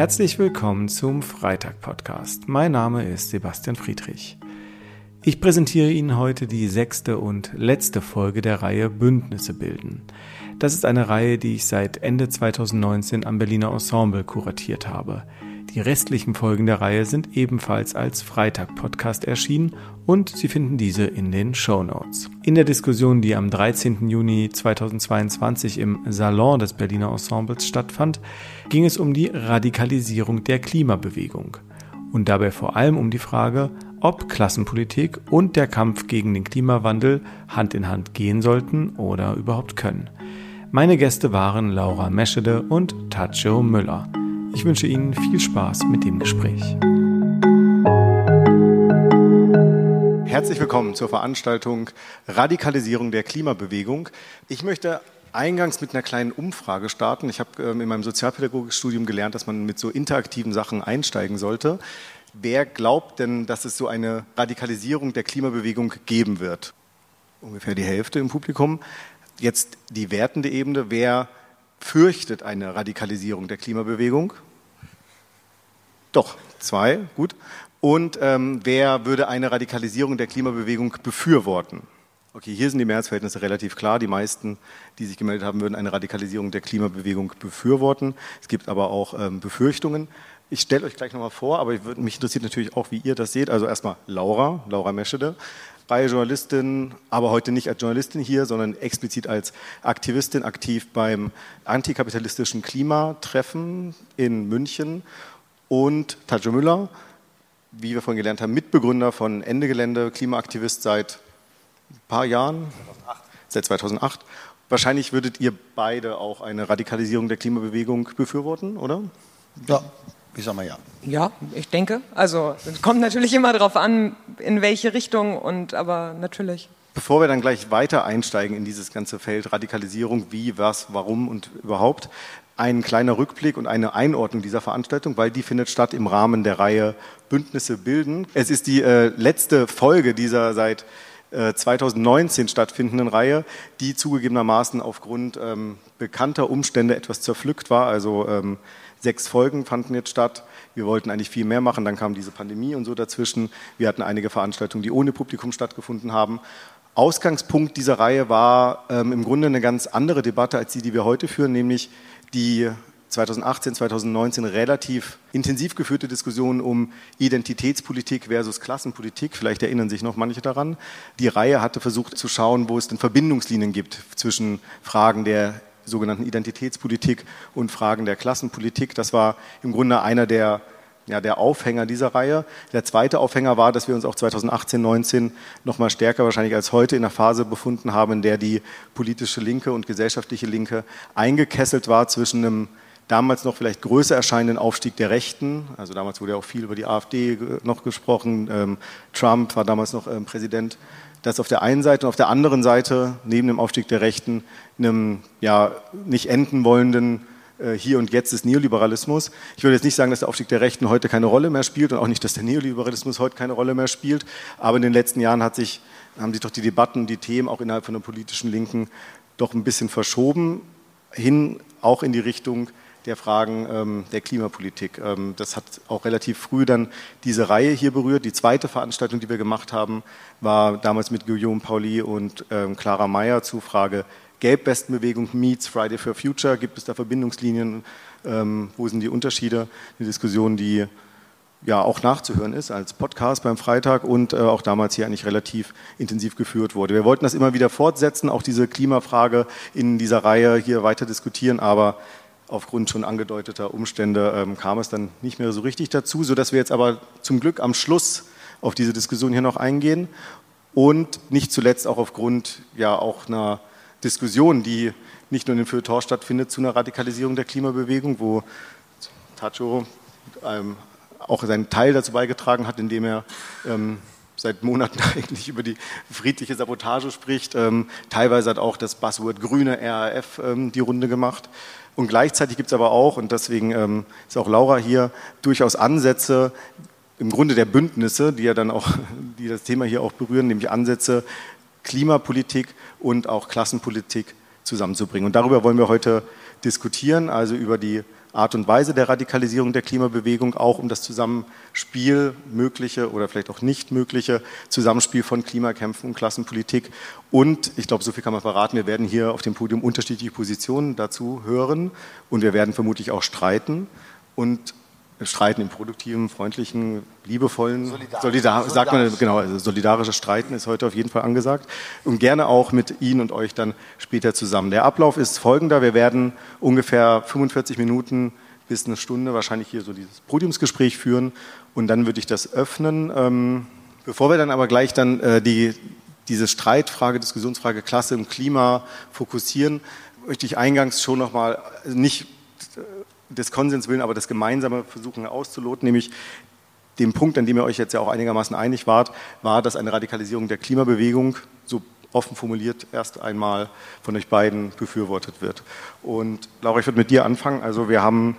Herzlich willkommen zum Freitag-Podcast. Mein Name ist Sebastian Friedrich. Ich präsentiere Ihnen heute die sechste und letzte Folge der Reihe Bündnisse bilden. Das ist eine Reihe, die ich seit Ende 2019 am Berliner Ensemble kuratiert habe. Die restlichen Folgen der Reihe sind ebenfalls als Freitag-Podcast erschienen und Sie finden diese in den Show Notes. In der Diskussion, die am 13. Juni 2022 im Salon des Berliner Ensembles stattfand, ging es um die Radikalisierung der Klimabewegung und dabei vor allem um die Frage, ob Klassenpolitik und der Kampf gegen den Klimawandel Hand in Hand gehen sollten oder überhaupt können. Meine Gäste waren Laura Meschede und Tacho Müller. Ich wünsche Ihnen viel Spaß mit dem Gespräch. Herzlich willkommen zur Veranstaltung Radikalisierung der Klimabewegung. Ich möchte eingangs mit einer kleinen Umfrage starten. Ich habe ähm, in meinem Sozialpädagogikstudium gelernt, dass man mit so interaktiven Sachen einsteigen sollte. Wer glaubt denn, dass es so eine Radikalisierung der Klimabewegung geben wird? Ungefähr die Hälfte im Publikum. Jetzt die wertende Ebene. Wer fürchtet eine Radikalisierung der Klimabewegung? Doch, zwei, gut. Und ähm, wer würde eine Radikalisierung der Klimabewegung befürworten? Okay, hier sind die Mehrheitsverhältnisse relativ klar. Die meisten, die sich gemeldet haben, würden eine Radikalisierung der Klimabewegung befürworten. Es gibt aber auch ähm, Befürchtungen. Ich stelle euch gleich nochmal vor, aber würd, mich interessiert natürlich auch, wie ihr das seht. Also erstmal Laura, Laura Meschede, freie Journalistin, aber heute nicht als Journalistin hier, sondern explizit als Aktivistin, aktiv beim antikapitalistischen Klimatreffen in München. Und Tajo Müller, wie wir vorhin gelernt haben, Mitbegründer von Ende Gelände, Klimaaktivist seit ein paar Jahren, 2008. seit 2008. Wahrscheinlich würdet ihr beide auch eine Radikalisierung der Klimabewegung befürworten, oder? Ja, ich sag mal ja. Ja, ich denke. Also es kommt natürlich immer darauf an, in welche Richtung und aber natürlich. Bevor wir dann gleich weiter einsteigen in dieses ganze Feld Radikalisierung, wie, was, warum und überhaupt, ein kleiner Rückblick und eine Einordnung dieser Veranstaltung, weil die findet statt im Rahmen der Reihe Bündnisse bilden. Es ist die äh, letzte Folge dieser seit äh, 2019 stattfindenden Reihe, die zugegebenermaßen aufgrund ähm, bekannter Umstände etwas zerpflückt war. Also ähm, Sechs Folgen fanden jetzt statt. Wir wollten eigentlich viel mehr machen, dann kam diese Pandemie und so dazwischen. Wir hatten einige Veranstaltungen, die ohne Publikum stattgefunden haben. Ausgangspunkt dieser Reihe war ähm, im Grunde eine ganz andere Debatte als die, die wir heute führen, nämlich die 2018, 2019 relativ intensiv geführte Diskussion um Identitätspolitik versus Klassenpolitik. Vielleicht erinnern sich noch manche daran. Die Reihe hatte versucht zu schauen, wo es denn Verbindungslinien gibt zwischen Fragen der sogenannten Identitätspolitik und Fragen der Klassenpolitik. Das war im Grunde einer der, ja, der Aufhänger dieser Reihe. Der zweite Aufhänger war, dass wir uns auch 2018, 19 noch mal stärker wahrscheinlich als heute in der Phase befunden haben, in der die politische Linke und gesellschaftliche Linke eingekesselt war zwischen einem damals noch vielleicht größer erscheinenden Aufstieg der Rechten. Also damals wurde ja auch viel über die AfD noch gesprochen. Ähm, Trump war damals noch ähm, Präsident dass auf der einen Seite und auf der anderen Seite neben dem Aufstieg der Rechten einem ja, nicht enden wollenden Hier und Jetzt des Neoliberalismus. Ich würde jetzt nicht sagen, dass der Aufstieg der Rechten heute keine Rolle mehr spielt und auch nicht, dass der Neoliberalismus heute keine Rolle mehr spielt. Aber in den letzten Jahren hat sich, haben sich doch die Debatten, die Themen auch innerhalb von der politischen Linken doch ein bisschen verschoben, hin auch in die Richtung, der Fragen ähm, der Klimapolitik. Ähm, das hat auch relativ früh dann diese Reihe hier berührt. Die zweite Veranstaltung, die wir gemacht haben, war damals mit Guillaume Pauli und ähm, Clara Meyer zu Frage Gelbwestenbewegung meets Friday for Future. Gibt es da Verbindungslinien? Ähm, wo sind die Unterschiede? Eine Diskussion, die ja auch nachzuhören ist als Podcast beim Freitag und äh, auch damals hier eigentlich relativ intensiv geführt wurde. Wir wollten das immer wieder fortsetzen, auch diese Klimafrage in dieser Reihe hier weiter diskutieren, aber aufgrund schon angedeuteter Umstände ähm, kam es dann nicht mehr so richtig dazu, sodass wir jetzt aber zum Glück am Schluss auf diese Diskussion hier noch eingehen und nicht zuletzt auch aufgrund ja auch einer Diskussion, die nicht nur in dem Feuilleton stattfindet, zu einer Radikalisierung der Klimabewegung, wo Tacho ähm, auch seinen Teil dazu beigetragen hat, indem er ähm, seit Monaten eigentlich über die friedliche Sabotage spricht. Ähm, teilweise hat auch das Buzzword grüne RAF ähm, die Runde gemacht. Und gleichzeitig gibt es aber auch, und deswegen ähm, ist auch Laura hier, durchaus Ansätze im Grunde der Bündnisse, die ja dann auch, die das Thema hier auch berühren, nämlich Ansätze, Klimapolitik und auch Klassenpolitik zusammenzubringen. Und darüber wollen wir heute diskutieren, also über die Art und Weise der Radikalisierung der Klimabewegung, auch um das Zusammenspiel mögliche oder vielleicht auch nicht mögliche Zusammenspiel von Klimakämpfen und Klassenpolitik. Und ich glaube, so viel kann man verraten, wir werden hier auf dem Podium unterschiedliche Positionen dazu hören und wir werden vermutlich auch streiten. Und Streiten im produktiven, freundlichen, liebevollen, solidarisch, solidar, sagt man genau, also solidarisches Streiten ist heute auf jeden Fall angesagt und gerne auch mit Ihnen und euch dann später zusammen. Der Ablauf ist folgender: Wir werden ungefähr 45 Minuten bis eine Stunde wahrscheinlich hier so dieses Podiumsgespräch führen und dann würde ich das öffnen. Ähm, bevor wir dann aber gleich dann äh, die diese Streitfrage, Diskussionsfrage Klasse und Klima fokussieren, möchte ich eingangs schon nochmal nicht des Konsens willen, aber das Gemeinsame versuchen auszuloten, nämlich dem Punkt, an dem ihr euch jetzt ja auch einigermaßen einig wart, war, dass eine Radikalisierung der Klimabewegung, so offen formuliert, erst einmal von euch beiden befürwortet wird. Und Laura, ich würde mit dir anfangen. Also wir haben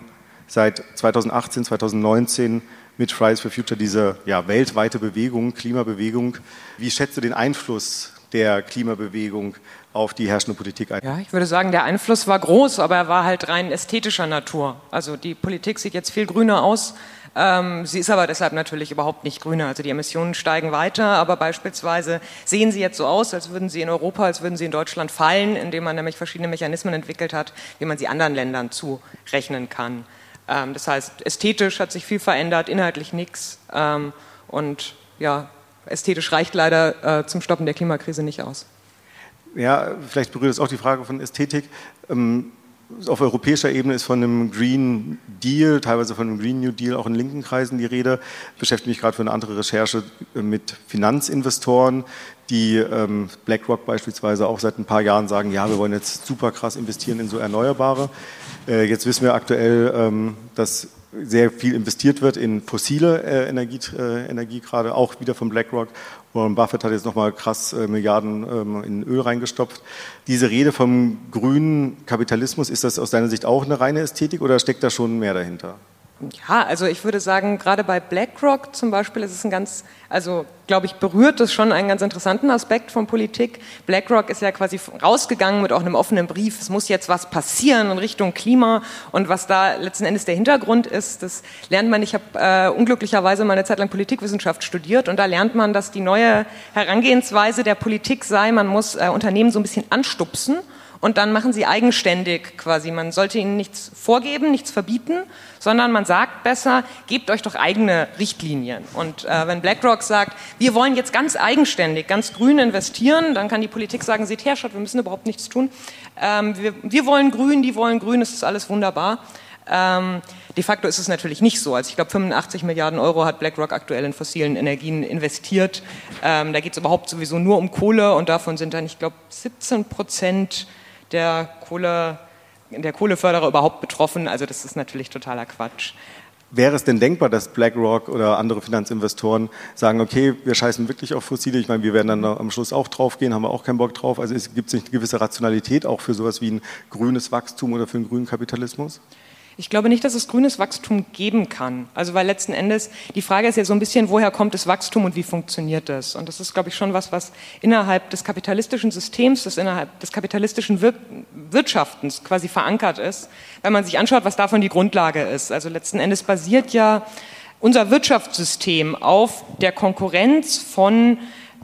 seit 2018, 2019 mit Fridays for Future diese ja, weltweite Bewegung, Klimabewegung. Wie schätzt du den Einfluss der Klimabewegung auf die herrschende Politik ein? Ja, ich würde sagen, der Einfluss war groß, aber er war halt rein ästhetischer Natur. Also die Politik sieht jetzt viel grüner aus. Ähm, sie ist aber deshalb natürlich überhaupt nicht grüner. Also die Emissionen steigen weiter, aber beispielsweise sehen sie jetzt so aus, als würden sie in Europa, als würden sie in Deutschland fallen, indem man nämlich verschiedene Mechanismen entwickelt hat, wie man sie anderen Ländern zurechnen kann. Ähm, das heißt, ästhetisch hat sich viel verändert, inhaltlich nichts. Ähm, und ja, ästhetisch reicht leider äh, zum Stoppen der Klimakrise nicht aus. Ja, vielleicht berührt es auch die Frage von Ästhetik. Ähm, auf europäischer Ebene ist von einem Green Deal, teilweise von einem Green New Deal auch in linken Kreisen die Rede. Ich beschäftige mich gerade für eine andere Recherche äh, mit Finanzinvestoren, die ähm, BlackRock beispielsweise auch seit ein paar Jahren sagen, ja, wir wollen jetzt super krass investieren in so Erneuerbare. Äh, jetzt wissen wir aktuell, ähm, dass sehr viel investiert wird in fossile äh, Energie, äh, Energie, gerade auch wieder von BlackRock. Warren Buffett hat jetzt nochmal krass äh, Milliarden ähm, in Öl reingestopft. Diese Rede vom grünen Kapitalismus, ist das aus deiner Sicht auch eine reine Ästhetik oder steckt da schon mehr dahinter? Ja, also ich würde sagen, gerade bei BlackRock zum Beispiel ist es ein ganz, also glaube ich, berührt es schon einen ganz interessanten Aspekt von Politik. BlackRock ist ja quasi rausgegangen mit auch einem offenen Brief, es muss jetzt was passieren in Richtung Klima und was da letzten Endes der Hintergrund ist, das lernt man, ich habe äh, unglücklicherweise mal eine Zeit lang Politikwissenschaft studiert und da lernt man, dass die neue Herangehensweise der Politik sei, man muss äh, Unternehmen so ein bisschen anstupsen und dann machen sie eigenständig quasi. Man sollte ihnen nichts vorgeben, nichts verbieten, sondern man sagt besser, gebt euch doch eigene Richtlinien. Und äh, wenn BlackRock sagt, wir wollen jetzt ganz eigenständig, ganz grün investieren, dann kann die Politik sagen, seht her, schaut, wir müssen überhaupt nichts tun. Ähm, wir, wir wollen grün, die wollen grün, es ist alles wunderbar. Ähm, de facto ist es natürlich nicht so. Also ich glaube, 85 Milliarden Euro hat BlackRock aktuell in fossilen Energien investiert. Ähm, da geht es überhaupt sowieso nur um Kohle und davon sind dann, ich glaube, 17 Prozent der, Kohle, der Kohleförderer überhaupt betroffen. Also das ist natürlich totaler Quatsch. Wäre es denn denkbar, dass BlackRock oder andere Finanzinvestoren sagen, okay, wir scheißen wirklich auf Fossile? Ich meine, wir werden dann am Schluss auch draufgehen, haben wir auch keinen Bock drauf. Also gibt es nicht eine gewisse Rationalität auch für sowas wie ein grünes Wachstum oder für einen grünen Kapitalismus? Ich glaube nicht, dass es grünes Wachstum geben kann. Also weil letzten Endes die Frage ist ja so ein bisschen, woher kommt das Wachstum und wie funktioniert das? Und das ist, glaube ich, schon was, was innerhalb des kapitalistischen Systems, das innerhalb des kapitalistischen Wir Wirtschaftens quasi verankert ist, wenn man sich anschaut, was davon die Grundlage ist. Also letzten Endes basiert ja unser Wirtschaftssystem auf der Konkurrenz von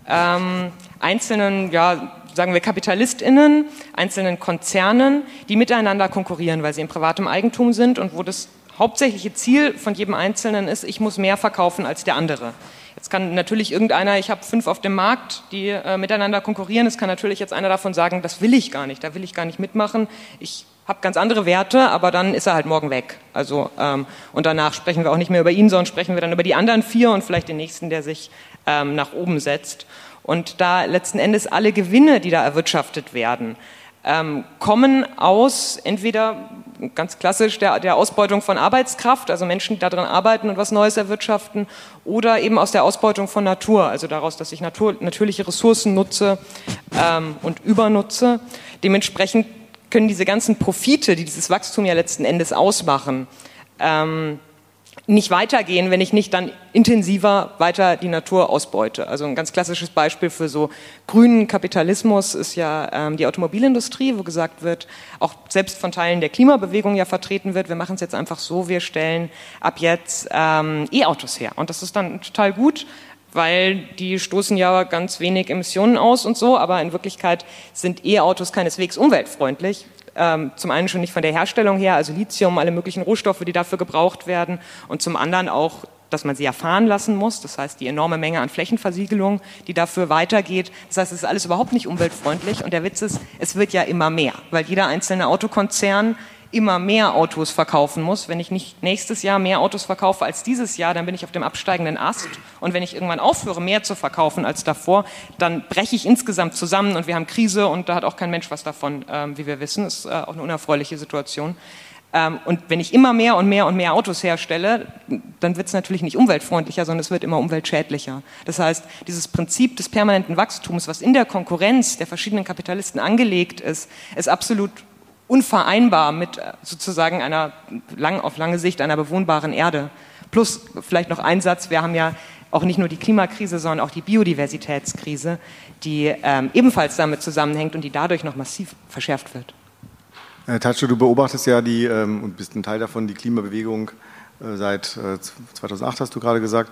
ähm, einzelnen ja, sagen wir KapitalistInnen, einzelnen Konzernen, die miteinander konkurrieren, weil sie in privatem Eigentum sind und wo das hauptsächliche Ziel von jedem Einzelnen ist, ich muss mehr verkaufen als der andere. Jetzt kann natürlich irgendeiner, ich habe fünf auf dem Markt, die äh, miteinander konkurrieren, es kann natürlich jetzt einer davon sagen, das will ich gar nicht, da will ich gar nicht mitmachen, ich habe ganz andere Werte, aber dann ist er halt morgen weg. Also ähm, und danach sprechen wir auch nicht mehr über ihn, sondern sprechen wir dann über die anderen vier und vielleicht den nächsten, der sich ähm, nach oben setzt. Und da letzten Endes alle Gewinne, die da erwirtschaftet werden, ähm, kommen aus entweder ganz klassisch der, der, Ausbeutung von Arbeitskraft, also Menschen, die daran arbeiten und was Neues erwirtschaften, oder eben aus der Ausbeutung von Natur, also daraus, dass ich Natur, natürliche Ressourcen nutze ähm, und übernutze. Dementsprechend können diese ganzen Profite, die dieses Wachstum ja letzten Endes ausmachen, ähm, nicht weitergehen, wenn ich nicht dann intensiver weiter die Natur ausbeute. Also ein ganz klassisches Beispiel für so grünen Kapitalismus ist ja ähm, die Automobilindustrie, wo gesagt wird, auch selbst von Teilen der Klimabewegung ja vertreten wird, wir machen es jetzt einfach so, wir stellen ab jetzt ähm, E-Autos her. Und das ist dann total gut, weil die stoßen ja ganz wenig Emissionen aus und so, aber in Wirklichkeit sind E-Autos keineswegs umweltfreundlich. Ähm, zum einen schon nicht von der Herstellung her, also Lithium, alle möglichen Rohstoffe, die dafür gebraucht werden, und zum anderen auch dass man sie erfahren lassen muss, das heißt die enorme Menge an Flächenversiegelung, die dafür weitergeht. Das heißt, es ist alles überhaupt nicht umweltfreundlich. Und der Witz ist, es wird ja immer mehr, weil jeder einzelne Autokonzern immer mehr Autos verkaufen muss. Wenn ich nicht nächstes Jahr mehr Autos verkaufe als dieses Jahr, dann bin ich auf dem absteigenden Ast. Und wenn ich irgendwann aufhöre, mehr zu verkaufen als davor, dann breche ich insgesamt zusammen und wir haben Krise und da hat auch kein Mensch was davon, ähm, wie wir wissen. Das ist äh, auch eine unerfreuliche Situation. Ähm, und wenn ich immer mehr und mehr und mehr Autos herstelle, dann wird es natürlich nicht umweltfreundlicher, sondern es wird immer umweltschädlicher. Das heißt, dieses Prinzip des permanenten Wachstums, was in der Konkurrenz der verschiedenen Kapitalisten angelegt ist, ist absolut unvereinbar mit äh, sozusagen einer lang, auf lange Sicht einer bewohnbaren Erde. Plus vielleicht noch ein Satz, wir haben ja auch nicht nur die Klimakrise, sondern auch die Biodiversitätskrise, die ähm, ebenfalls damit zusammenhängt und die dadurch noch massiv verschärft wird. Herr Tatsche, du beobachtest ja die ähm, und bist ein Teil davon, die Klimabewegung äh, seit äh, 2008, hast du gerade gesagt.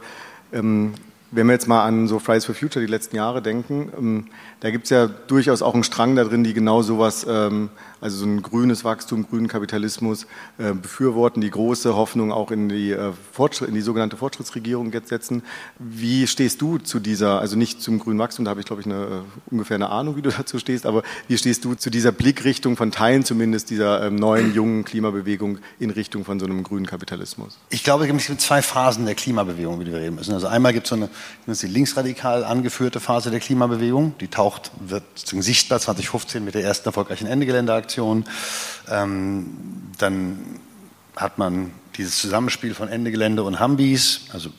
Ähm, wenn wir jetzt mal an so Fridays for Future die letzten Jahre denken, ähm, da gibt es ja durchaus auch einen Strang da drin, die genau sowas, ähm, also so ein grünes Wachstum, grünen Kapitalismus äh, befürworten, die große Hoffnung auch in die, äh, in die sogenannte Fortschrittsregierung jetzt setzen. Wie stehst du zu dieser, also nicht zum grünen Wachstum, da habe ich glaube ich eine, äh, ungefähr eine Ahnung, wie du dazu stehst, aber wie stehst du zu dieser Blickrichtung von Teilen zumindest dieser ähm, neuen, jungen Klimabewegung in Richtung von so einem grünen Kapitalismus? Ich glaube, es gibt zwei Phasen der Klimabewegung, über die wir reden müssen. Also einmal gibt es so eine, die linksradikal angeführte Phase der Klimabewegung, die taucht taucht, wird sichtbar 2015 mit der ersten erfolgreichen Ende-Gelände-Aktion. Ähm, dann hat man dieses Zusammenspiel von Ende Gelände und Hambis, also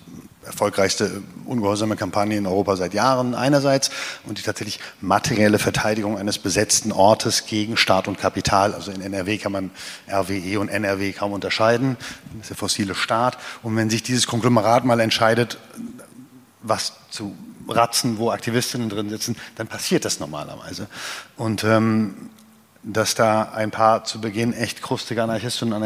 erfolgreichste ungehorsame Kampagne in Europa seit Jahren einerseits und die tatsächlich materielle Verteidigung eines besetzten Ortes gegen Staat und Kapital. Also in NRW kann man RWE und NRW kaum unterscheiden. Das ist der fossile Staat. Und wenn sich dieses Konglomerat mal entscheidet, was zu Ratzen, wo Aktivistinnen drin sitzen, dann passiert das normalerweise. Und ähm, dass da ein paar zu Beginn echt krustige Anarchisten und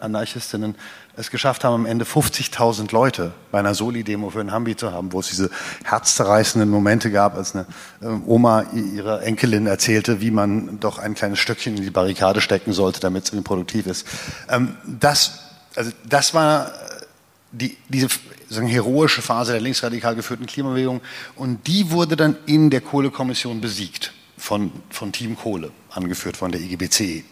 Anarchistinnen es geschafft haben, am Ende 50.000 Leute bei einer Soli-Demo für ein Hambi zu haben, wo es diese herzzerreißenden Momente gab, als eine ähm, Oma ihrer Enkelin erzählte, wie man doch ein kleines Stückchen in die Barrikade stecken sollte, damit es produktiv ist. Ähm, das, also das war die, diese sagen, heroische Phase der linksradikal geführten Klimabewegung. Und die wurde dann in der Kohlekommission besiegt von, von Team Kohle, angeführt von der IGBC.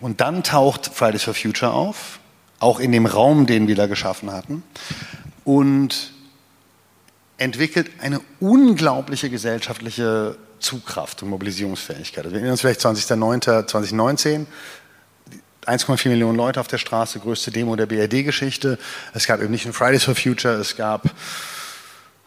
Und dann taucht Fridays for Future auf, auch in dem Raum, den wir da geschaffen hatten, und entwickelt eine unglaubliche gesellschaftliche Zugkraft und Mobilisierungsfähigkeit. Also wir erinnern uns vielleicht 20.09.2019, 1,4 Millionen Leute auf der Straße, größte Demo der BRD-Geschichte. Es gab eben nicht nur Fridays for Future, es gab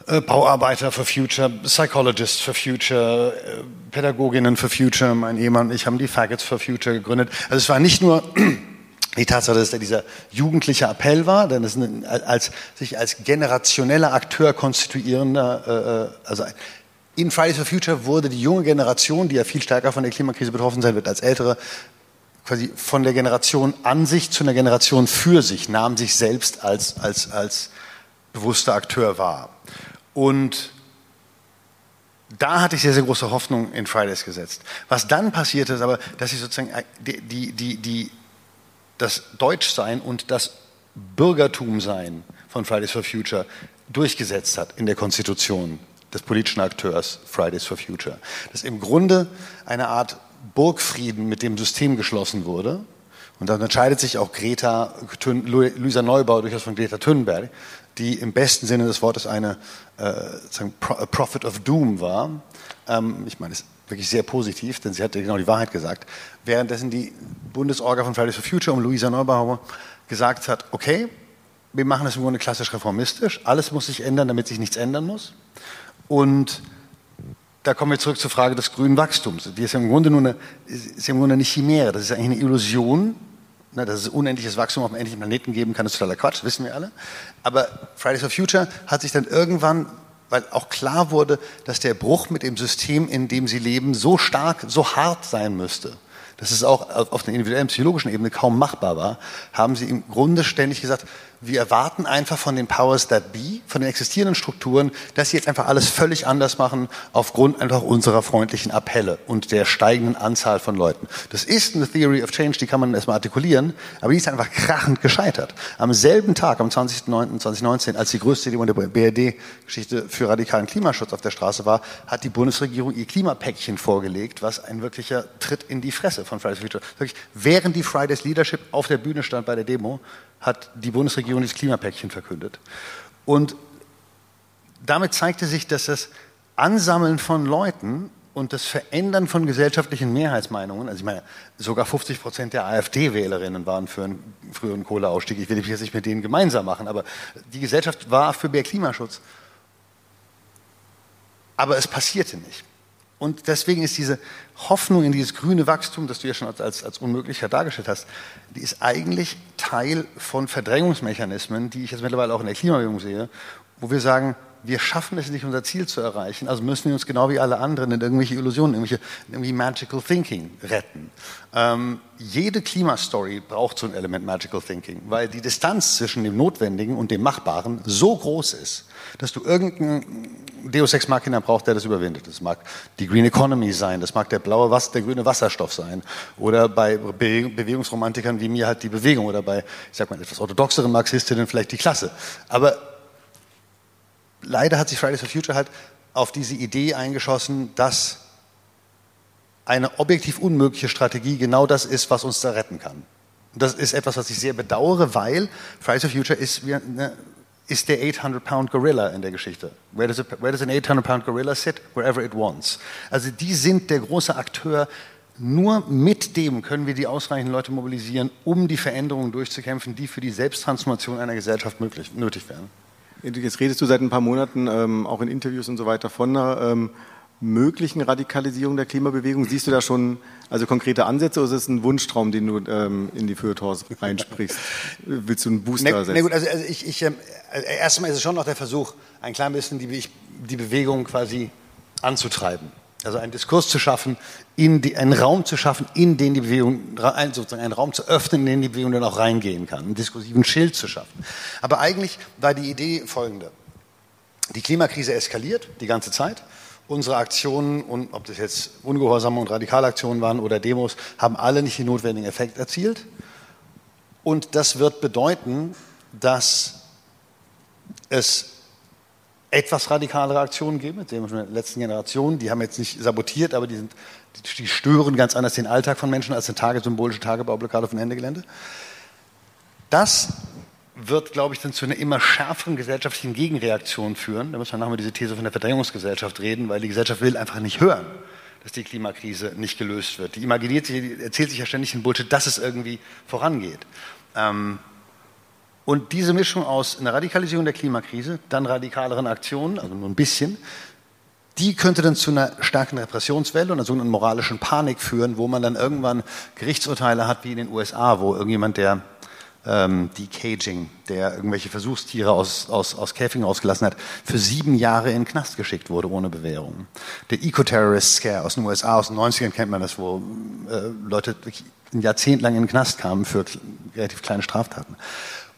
äh, Bauarbeiter for Future, Psychologists for Future, äh, Pädagoginnen for Future. Mein Ehemann und ich haben die Faggots for Future gegründet. Also es war nicht nur die Tatsache, dass da dieser jugendliche Appell war, denn es ist als, sich als generationeller Akteur konstituierender, äh, also in Fridays for Future wurde die junge Generation, die ja viel stärker von der Klimakrise betroffen sein wird als ältere, quasi von der Generation an sich zu einer Generation für sich, nahm sich selbst als, als, als bewusster Akteur wahr. Und da hatte ich sehr, sehr große Hoffnung in Fridays gesetzt. Was dann passierte, ist aber, dass ich sozusagen die, die, die, die, das Deutschsein und das Bürgertumsein von Fridays for Future durchgesetzt hat in der Konstitution des politischen Akteurs Fridays for Future. Das im Grunde eine Art Burgfrieden mit dem System geschlossen wurde. Und dann entscheidet sich auch Greta, Luisa Neubauer durchaus von Greta Thunberg, die im besten Sinne des Wortes eine äh, Prophet of Doom war. Ähm, ich meine, das ist wirklich sehr positiv, denn sie hat genau die Wahrheit gesagt. Währenddessen die Bundesorga von Fridays for Future um Luisa Neubauer gesagt hat, okay, wir machen das im Grunde klassisch reformistisch, alles muss sich ändern, damit sich nichts ändern muss. Und da kommen wir zurück zur Frage des grünen Wachstums. Die ist ja im Grunde nur eine, ist im Grunde eine Chimäre. Das ist eigentlich eine Illusion, ne, dass es unendliches Wachstum auf einem endlichen Planeten geben kann, ist totaler Quatsch, wissen wir alle. Aber Fridays for Future hat sich dann irgendwann, weil auch klar wurde, dass der Bruch mit dem System, in dem sie leben, so stark, so hart sein müsste, dass es auch auf einer individuellen psychologischen Ebene kaum machbar war, haben sie im Grunde ständig gesagt, wir erwarten einfach von den Powers that be, von den existierenden Strukturen, dass sie jetzt einfach alles völlig anders machen, aufgrund einfach unserer freundlichen Appelle und der steigenden Anzahl von Leuten. Das ist eine Theory of Change, die kann man erstmal artikulieren, aber die ist einfach krachend gescheitert. Am selben Tag, am 20.09.2019, als die größte Demo der BRD-Geschichte für radikalen Klimaschutz auf der Straße war, hat die Bundesregierung ihr Klimapäckchen vorgelegt, was ein wirklicher Tritt in die Fresse von Fridays for Future. Wirklich, während die Fridays Leadership auf der Bühne stand bei der Demo, hat die Bundesregierung das Klimapäckchen verkündet. Und damit zeigte sich, dass das Ansammeln von Leuten und das Verändern von gesellschaftlichen Mehrheitsmeinungen, also ich meine, sogar 50 Prozent der AfD-Wählerinnen waren für einen früheren Kohleausstieg. Ich will mich jetzt nicht mit denen gemeinsam machen, aber die Gesellschaft war für mehr Klimaschutz. Aber es passierte nicht. Und deswegen ist diese Hoffnung in dieses grüne Wachstum, das du ja schon als, als, als unmöglicher dargestellt hast, die ist eigentlich Teil von Verdrängungsmechanismen, die ich jetzt mittlerweile auch in der Klimabewegung sehe, wo wir sagen, wir schaffen es nicht, unser Ziel zu erreichen, also müssen wir uns genau wie alle anderen in irgendwelche Illusionen, irgendwelche, irgendwie Magical Thinking retten. Ähm, jede Klimastory braucht so ein Element Magical Thinking, weil die Distanz zwischen dem Notwendigen und dem Machbaren so groß ist, dass du irgendeinen Deus Ex Machina braucht, der das überwindet. Das mag die Green Economy sein, das mag der blaue Wasser, der grüne Wasserstoff sein oder bei Bewegungsromantikern wie mir halt die Bewegung oder bei, ich sag mal, etwas orthodoxeren Marxistinnen vielleicht die Klasse. Aber leider hat sich Fridays for Future halt auf diese Idee eingeschossen, dass eine objektiv unmögliche Strategie genau das ist, was uns da retten kann. Und das ist etwas, was ich sehr bedauere, weil Fridays for Future ist wie eine, ist der 800-Pound Gorilla in der Geschichte. Where does, a, where does an 800-Pound Gorilla sit? Wherever it wants. Also die sind der große Akteur. Nur mit dem können wir die ausreichenden Leute mobilisieren, um die Veränderungen durchzukämpfen, die für die Selbsttransformation einer Gesellschaft möglich, nötig wären. Jetzt redest du seit ein paar Monaten ähm, auch in Interviews und so weiter von einer ähm, möglichen Radikalisierung der Klimabewegung. Siehst du da schon also konkrete Ansätze oder ist es ein Wunschtraum, den du ähm, in die Feuilletons reinsprichst? Willst du einen Booster ne, setzen? Ne gut, also, also ich, ich ähm, also erstmal ist es schon noch der Versuch, ein klein bisschen die, die Bewegung quasi anzutreiben. Also einen Diskurs zu schaffen, in die, einen Raum zu schaffen, in den die Bewegung, sozusagen einen Raum zu öffnen, in den die Bewegung dann auch reingehen kann, einen diskursiven Schild zu schaffen. Aber eigentlich war die Idee folgende. Die Klimakrise eskaliert die ganze Zeit. Unsere Aktionen, und ob das jetzt ungehorsame und Radikalaktionen waren oder Demos, haben alle nicht den notwendigen Effekt erzielt. Und das wird bedeuten, dass es etwas radikalere Aktionen geben. Das sehen wir schon letzten Generation. Die haben jetzt nicht sabotiert, aber die, sind, die stören ganz anders den Alltag von Menschen als eine tagesymbolische Tagebaublockade von Ende Gelände. Das wird, glaube ich, dann zu einer immer schärferen gesellschaftlichen Gegenreaktion führen. Da müssen wir nachher diese These von der Verdrängungsgesellschaft reden, weil die Gesellschaft will einfach nicht hören, dass die Klimakrise nicht gelöst wird. Die imaginiert sich, die erzählt sich ja ständig den Bullshit, dass es irgendwie vorangeht. Ähm, und diese Mischung aus einer Radikalisierung der Klimakrise, dann radikaleren Aktionen, also nur ein bisschen, die könnte dann zu einer starken Repressionswelle und einer sogenannten moralischen Panik führen, wo man dann irgendwann Gerichtsurteile hat wie in den USA, wo irgendjemand, der ähm, Decaging, der irgendwelche Versuchstiere aus, aus, aus Käfigen ausgelassen hat, für sieben Jahre in den Knast geschickt wurde ohne Bewährung. Der Eco-Terrorist Scare aus den USA, aus den 90ern kennt man das, wo äh, Leute ein Jahrzehnt lang in den Knast kamen für relativ kleine Straftaten.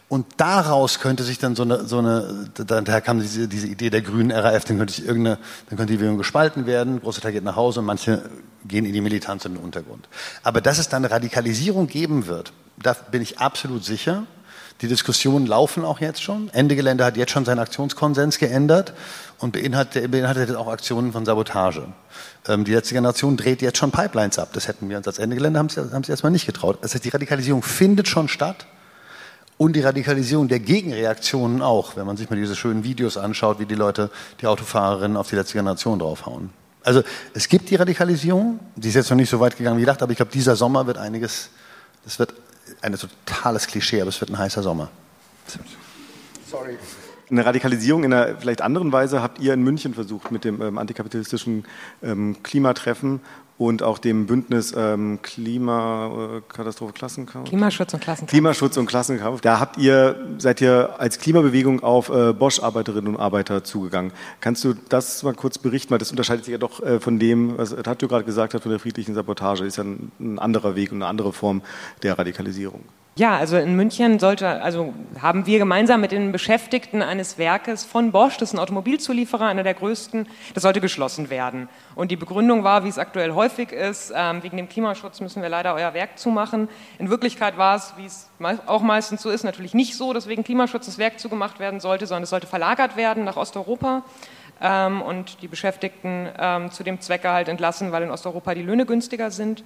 Und daraus könnte sich dann so eine, so eine daher kam diese, diese Idee der grünen RAF, dann könnte, sich irgendeine, dann könnte die Bewegung gespalten werden, großer Teil geht nach Hause und manche gehen in die Militanz und in den Untergrund. Aber dass es dann eine Radikalisierung geben wird, da bin ich absolut sicher. Die Diskussionen laufen auch jetzt schon. Ende Gelände hat jetzt schon seinen Aktionskonsens geändert und beinhaltet, beinhaltet auch Aktionen von Sabotage. Ähm, die letzte Generation dreht jetzt schon Pipelines ab. Das hätten wir uns als Ende Gelände haben sie, haben sie erstmal nicht getraut. Das heißt, die Radikalisierung findet schon statt und die Radikalisierung der Gegenreaktionen auch, wenn man sich mal diese schönen Videos anschaut, wie die Leute, die Autofahrerinnen auf die letzte Generation draufhauen. Also es gibt die Radikalisierung, die ist jetzt noch nicht so weit gegangen wie gedacht, aber ich glaube, dieser Sommer wird einiges, das wird ein totales Klischee, aber es wird ein heißer Sommer. Sorry. Eine Radikalisierung in einer vielleicht anderen Weise habt ihr in München versucht mit dem ähm, antikapitalistischen ähm, Klimatreffen und auch dem Bündnis ähm, Klimakatastrophe Klassenkampf. Klimaschutz und Klassenkampf. Klimaschutz und Klassenkampf. Da habt ihr, seid ihr als Klimabewegung auf äh, Bosch-Arbeiterinnen und Arbeiter zugegangen. Kannst du das mal kurz berichten? Weil das unterscheidet sich ja doch äh, von dem, was Tatjo gerade gesagt hat, von der friedlichen Sabotage. Ist ja ein, ein anderer Weg und eine andere Form der Radikalisierung. Ja, also in München sollte, also haben wir gemeinsam mit den Beschäftigten eines Werkes von Bosch, das ist ein Automobilzulieferer, einer der größten, das sollte geschlossen werden. Und die Begründung war, wie es aktuell häufig ist, ähm, wegen dem Klimaschutz müssen wir leider euer Werk zumachen. In Wirklichkeit war es, wie es auch meistens so ist, natürlich nicht so, dass wegen Klimaschutz das Werk zugemacht werden sollte, sondern es sollte verlagert werden nach Osteuropa. Ähm, und die Beschäftigten ähm, zu dem Zwecke halt entlassen, weil in Osteuropa die Löhne günstiger sind.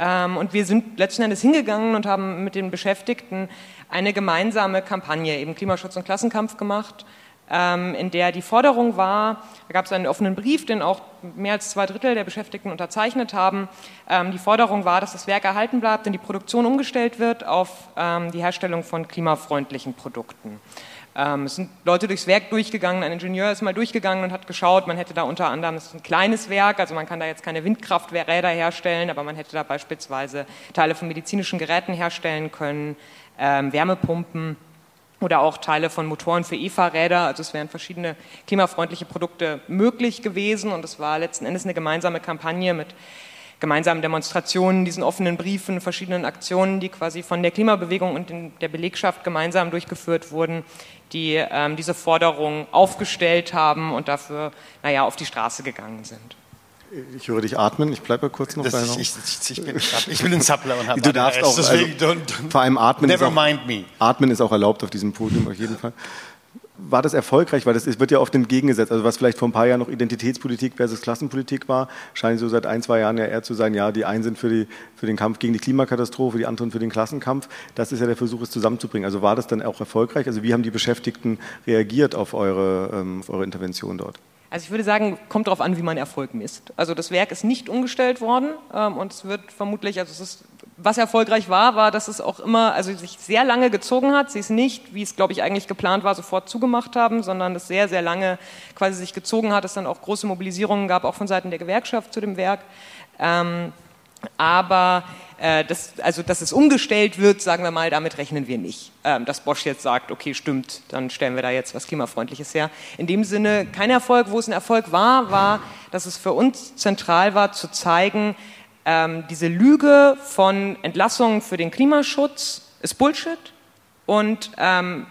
Ähm, und wir sind letzten Endes hingegangen und haben mit den Beschäftigten eine gemeinsame Kampagne, eben Klimaschutz und Klassenkampf gemacht, ähm, in der die Forderung war, da gab es einen offenen Brief, den auch mehr als zwei Drittel der Beschäftigten unterzeichnet haben. Ähm, die Forderung war, dass das Werk erhalten bleibt, denn die Produktion umgestellt wird auf die Herstellung von klimafreundlichen Produkten. Ähm, es sind Leute durchs Werk durchgegangen, ein Ingenieur ist mal durchgegangen und hat geschaut, man hätte da unter anderem, das ist ein kleines Werk, also man kann da jetzt keine Windkrafträder herstellen, aber man hätte da beispielsweise Teile von medizinischen Geräten herstellen können, ähm, Wärmepumpen oder auch Teile von Motoren für E-Fahrräder. Also es wären verschiedene klimafreundliche Produkte möglich gewesen und es war letzten Endes eine gemeinsame Kampagne mit gemeinsamen Demonstrationen, diesen offenen Briefen, verschiedenen Aktionen, die quasi von der Klimabewegung und der Belegschaft gemeinsam durchgeführt wurden, die ähm, diese Forderung aufgestellt haben und dafür, naja, auf die Straße gegangen sind. Ich höre dich atmen. Ich bleibe kurz noch bei ich, ich, ich, bin, ich bin ein Zappler und habe Du darfst auch, also, don't, don't, vor allem atmen. Never auch, mind me. Atmen ist auch erlaubt auf diesem Podium auf jeden Fall war das erfolgreich? Weil das ist, wird ja oft entgegengesetzt. Also was vielleicht vor ein paar Jahren noch Identitätspolitik versus Klassenpolitik war, scheint so seit ein, zwei Jahren ja eher zu sein, ja, die einen sind für, die, für den Kampf gegen die Klimakatastrophe, die anderen für den Klassenkampf. Das ist ja der Versuch, es zusammenzubringen. Also war das dann auch erfolgreich? Also wie haben die Beschäftigten reagiert auf eure, ähm, auf eure Intervention dort? Also ich würde sagen, kommt darauf an, wie man Erfolg misst. Also das Werk ist nicht umgestellt worden ähm, und es wird vermutlich, also es ist was erfolgreich war, war, dass es auch immer, also sich sehr lange gezogen hat. Sie es nicht, wie es glaube ich eigentlich geplant war, sofort zugemacht haben, sondern es sehr, sehr lange quasi sich gezogen hat. Es dann auch große Mobilisierungen gab, auch von Seiten der Gewerkschaft zu dem Werk. Ähm, aber äh, das, also, dass es umgestellt wird, sagen wir mal, damit rechnen wir nicht. Ähm, dass Bosch jetzt sagt, okay, stimmt, dann stellen wir da jetzt was Klimafreundliches her. In dem Sinne kein Erfolg. Wo es ein Erfolg war, war, dass es für uns zentral war, zu zeigen, ähm, diese Lüge von Entlassungen für den Klimaschutz ist Bullshit und ähm,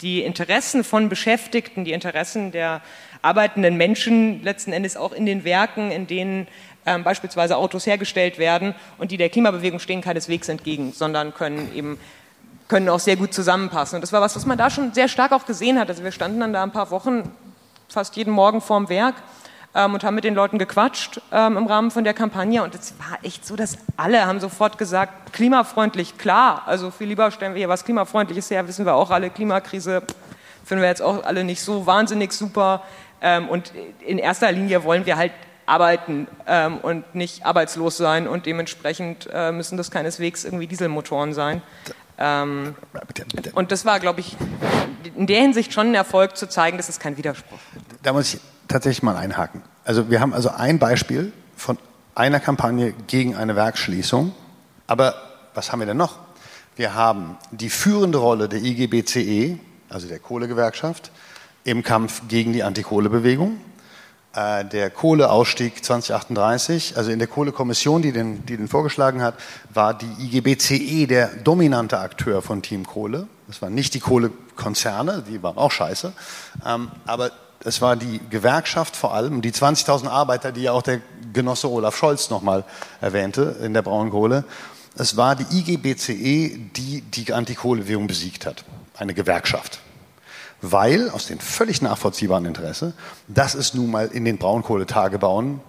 die Interessen von Beschäftigten, die Interessen der arbeitenden Menschen letzten Endes auch in den Werken, in denen ähm, beispielsweise Autos hergestellt werden und die der Klimabewegung stehen keineswegs entgegen, sondern können eben können auch sehr gut zusammenpassen. Und das war was, was man da schon sehr stark auch gesehen hat. Also wir standen dann da ein paar Wochen fast jeden Morgen vorm Werk ähm, und haben mit den Leuten gequatscht ähm, im Rahmen von der Kampagne. Und es war echt so, dass alle haben sofort gesagt, klimafreundlich, klar. Also viel lieber stellen wir hier was Klimafreundliches her, wissen wir auch alle, Klimakrise finden wir jetzt auch alle nicht so wahnsinnig super. Ähm, und in erster Linie wollen wir halt arbeiten ähm, und nicht arbeitslos sein und dementsprechend äh, müssen das keineswegs irgendwie Dieselmotoren sein. Ähm, und das war, glaube ich, in der Hinsicht schon ein Erfolg zu zeigen, dass es kein Widerspruch. Da muss ich tatsächlich mal einhaken. Also wir haben also ein Beispiel von einer Kampagne gegen eine Werksschließung. Aber was haben wir denn noch? Wir haben die führende Rolle der IGBCE, also der Kohlegewerkschaft, im Kampf gegen die Antikohlebewegung. Äh, der Kohleausstieg 2038, also in der Kohlekommission, die den, die den vorgeschlagen hat, war die IGBCE der dominante Akteur von Team Kohle. Das waren nicht die Kohlekonzerne, die waren auch scheiße, ähm, aber es war die Gewerkschaft vor allem, die 20.000 Arbeiter, die ja auch der Genosse Olaf Scholz nochmal erwähnte in der Braunkohle. Es war die IGBCE, die die Antikohlebewegung besiegt hat, eine Gewerkschaft. Weil, aus dem völlig nachvollziehbaren Interesse, dass es nun mal in den Braunkohletagebauen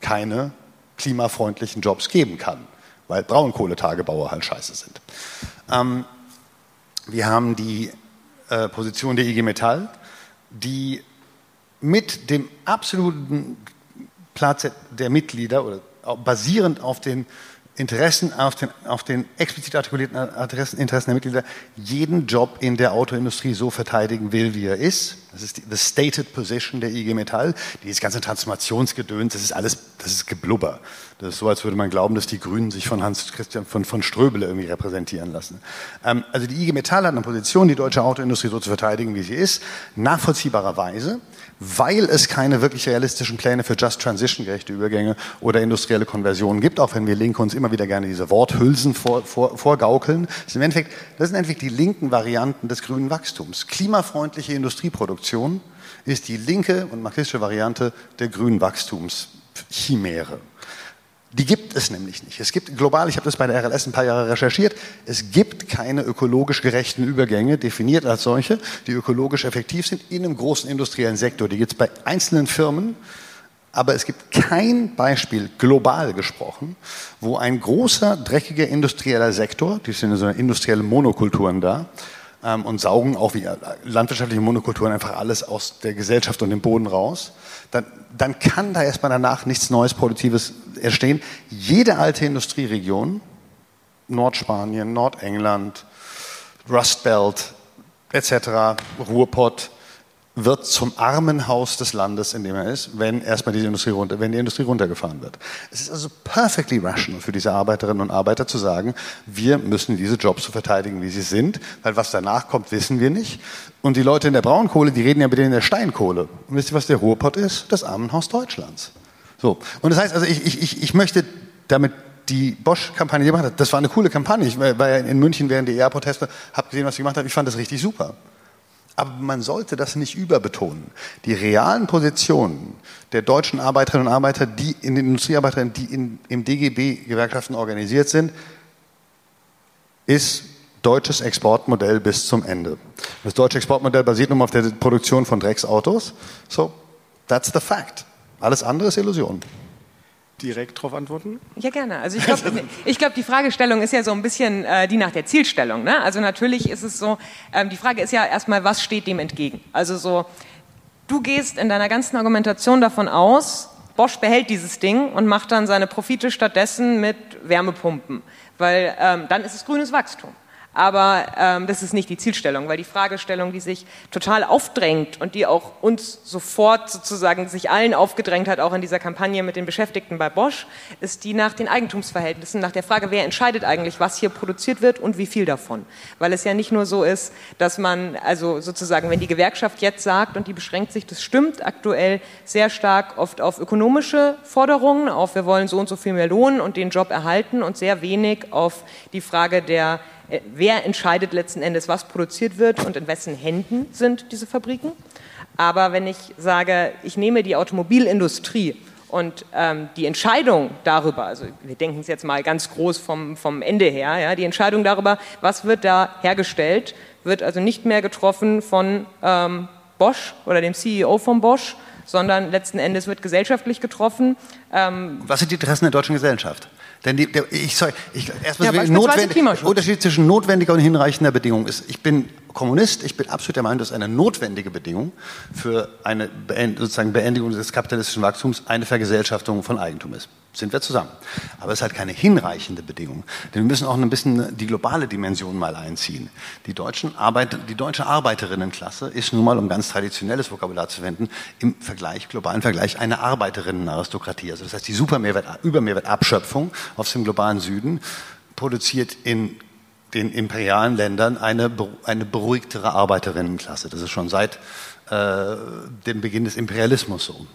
keine klimafreundlichen Jobs geben kann, weil Braunkohletagebauer halt scheiße sind. Ähm, wir haben die äh, Position der IG Metall, die mit dem absoluten Platz der Mitglieder oder basierend auf den Interessen, auf den, auf den explizit artikulierten Interessen, Interessen der Mitglieder jeden Job in der Autoindustrie so verteidigen will, wie er ist. Das ist die the stated position der IG Metall. Dieses ganze Transformationsgedöns, das ist alles, das ist Geblubber. Das ist so, als würde man glauben, dass die Grünen sich von Hans Christian von, von Ströbele irgendwie repräsentieren lassen. Ähm, also die IG Metall hat eine Position, die deutsche Autoindustrie so zu verteidigen, wie sie ist, nachvollziehbarerweise weil es keine wirklich realistischen Pläne für Just Transition, gerechte Übergänge oder industrielle Konversionen gibt, auch wenn wir Linke uns immer wieder gerne diese Worthülsen vor, vor, vorgaukeln. Das im Endeffekt, das sind Endeffekt die linken Varianten des grünen Wachstums. Klimafreundliche Industrieproduktion ist die linke und marxistische Variante der grünen Wachstumschimäre. Die gibt es nämlich nicht. Es gibt global, ich habe das bei der RLS ein paar Jahre recherchiert, es gibt keine ökologisch gerechten Übergänge, definiert als solche, die ökologisch effektiv sind in einem großen industriellen Sektor. Die gibt es bei einzelnen Firmen, aber es gibt kein Beispiel, global gesprochen, wo ein großer, dreckiger industrieller Sektor, die sind in so einer industriellen Monokulturen da, ähm, und saugen auch wie äh, landwirtschaftliche Monokulturen einfach alles aus der Gesellschaft und dem Boden raus, dann, dann kann da erstmal danach nichts Neues, Produktives entstehen. Jede alte Industrieregion, Nordspanien, Nordengland, Rust Belt etc., Ruhrpott, wird zum Armenhaus des Landes, in dem er ist, wenn erstmal die Industrie runter, wenn die Industrie runtergefahren wird. Es ist also perfectly rational für diese Arbeiterinnen und Arbeiter zu sagen, wir müssen diese Jobs so verteidigen, wie sie sind, weil was danach kommt, wissen wir nicht. Und die Leute in der Braunkohle, die reden ja mit denen in der Steinkohle. Und wisst ihr, was der Ruhrpott ist? Das Armenhaus Deutschlands. So. Und das heißt also, ich, ich, ich möchte damit die Bosch-Kampagne gemacht hat, das war eine coole Kampagne. Ich war in München während der ER-Proteste, habe gesehen, was sie gemacht hat. Ich fand das richtig super. Aber man sollte das nicht überbetonen. Die realen Positionen der deutschen Arbeiterinnen und Arbeiter, die in den Industriearbeiterinnen, die in, im DGB-Gewerkschaften organisiert sind, ist deutsches Exportmodell bis zum Ende. Das deutsche Exportmodell basiert nun auf der Produktion von Drecksautos. So, that's the fact. Alles andere ist Illusion direkt darauf antworten? Ja, gerne. Also ich glaube, ich glaub, die Fragestellung ist ja so ein bisschen äh, die nach der Zielstellung. Ne? Also natürlich ist es so, ähm, die Frage ist ja erstmal, was steht dem entgegen? Also so, du gehst in deiner ganzen Argumentation davon aus, Bosch behält dieses Ding und macht dann seine Profite stattdessen mit Wärmepumpen, weil ähm, dann ist es grünes Wachstum. Aber ähm, das ist nicht die Zielstellung, weil die Fragestellung, die sich total aufdrängt und die auch uns sofort sozusagen sich allen aufgedrängt hat, auch in dieser Kampagne mit den Beschäftigten bei Bosch, ist die nach den Eigentumsverhältnissen, nach der Frage, wer entscheidet eigentlich, was hier produziert wird und wie viel davon. Weil es ja nicht nur so ist, dass man, also sozusagen, wenn die Gewerkschaft jetzt sagt, und die beschränkt sich, das stimmt aktuell sehr stark oft auf ökonomische Forderungen, auf wir wollen so und so viel mehr Lohn und den Job erhalten und sehr wenig auf die Frage der wer entscheidet letzten Endes, was produziert wird und in wessen Händen sind diese Fabriken. Aber wenn ich sage, ich nehme die Automobilindustrie und ähm, die Entscheidung darüber, also wir denken es jetzt mal ganz groß vom, vom Ende her, ja, die Entscheidung darüber, was wird da hergestellt, wird also nicht mehr getroffen von ähm, Bosch oder dem CEO von Bosch, sondern letzten Endes wird gesellschaftlich getroffen. Ähm, was sind die Interessen der deutschen Gesellschaft? Denn die, der, ich, sorry, ich, erstmal ja, notwendig, Unterschied zwischen notwendiger und hinreichender Bedingung ist, ich bin Kommunist, ich bin absolut der Meinung, dass eine notwendige Bedingung für eine sozusagen Beendigung des kapitalistischen Wachstums eine Vergesellschaftung von Eigentum ist. Sind wir zusammen. Aber es ist halt keine hinreichende Bedingung. Denn wir müssen auch ein bisschen die globale Dimension mal einziehen. Die, deutschen Arbeit, die deutsche Arbeiterinnenklasse ist nun mal, um ganz traditionelles Vokabular zu wenden, im Vergleich, globalen Vergleich, eine Arbeiterinnenaristokratie. Also das heißt, die Supermehrwert, Übermehrwertabschöpfung aus dem globalen Süden produziert in den imperialen Ländern eine, eine beruhigtere Arbeiterinnenklasse. Das ist schon seit äh, dem Beginn des Imperialismus so.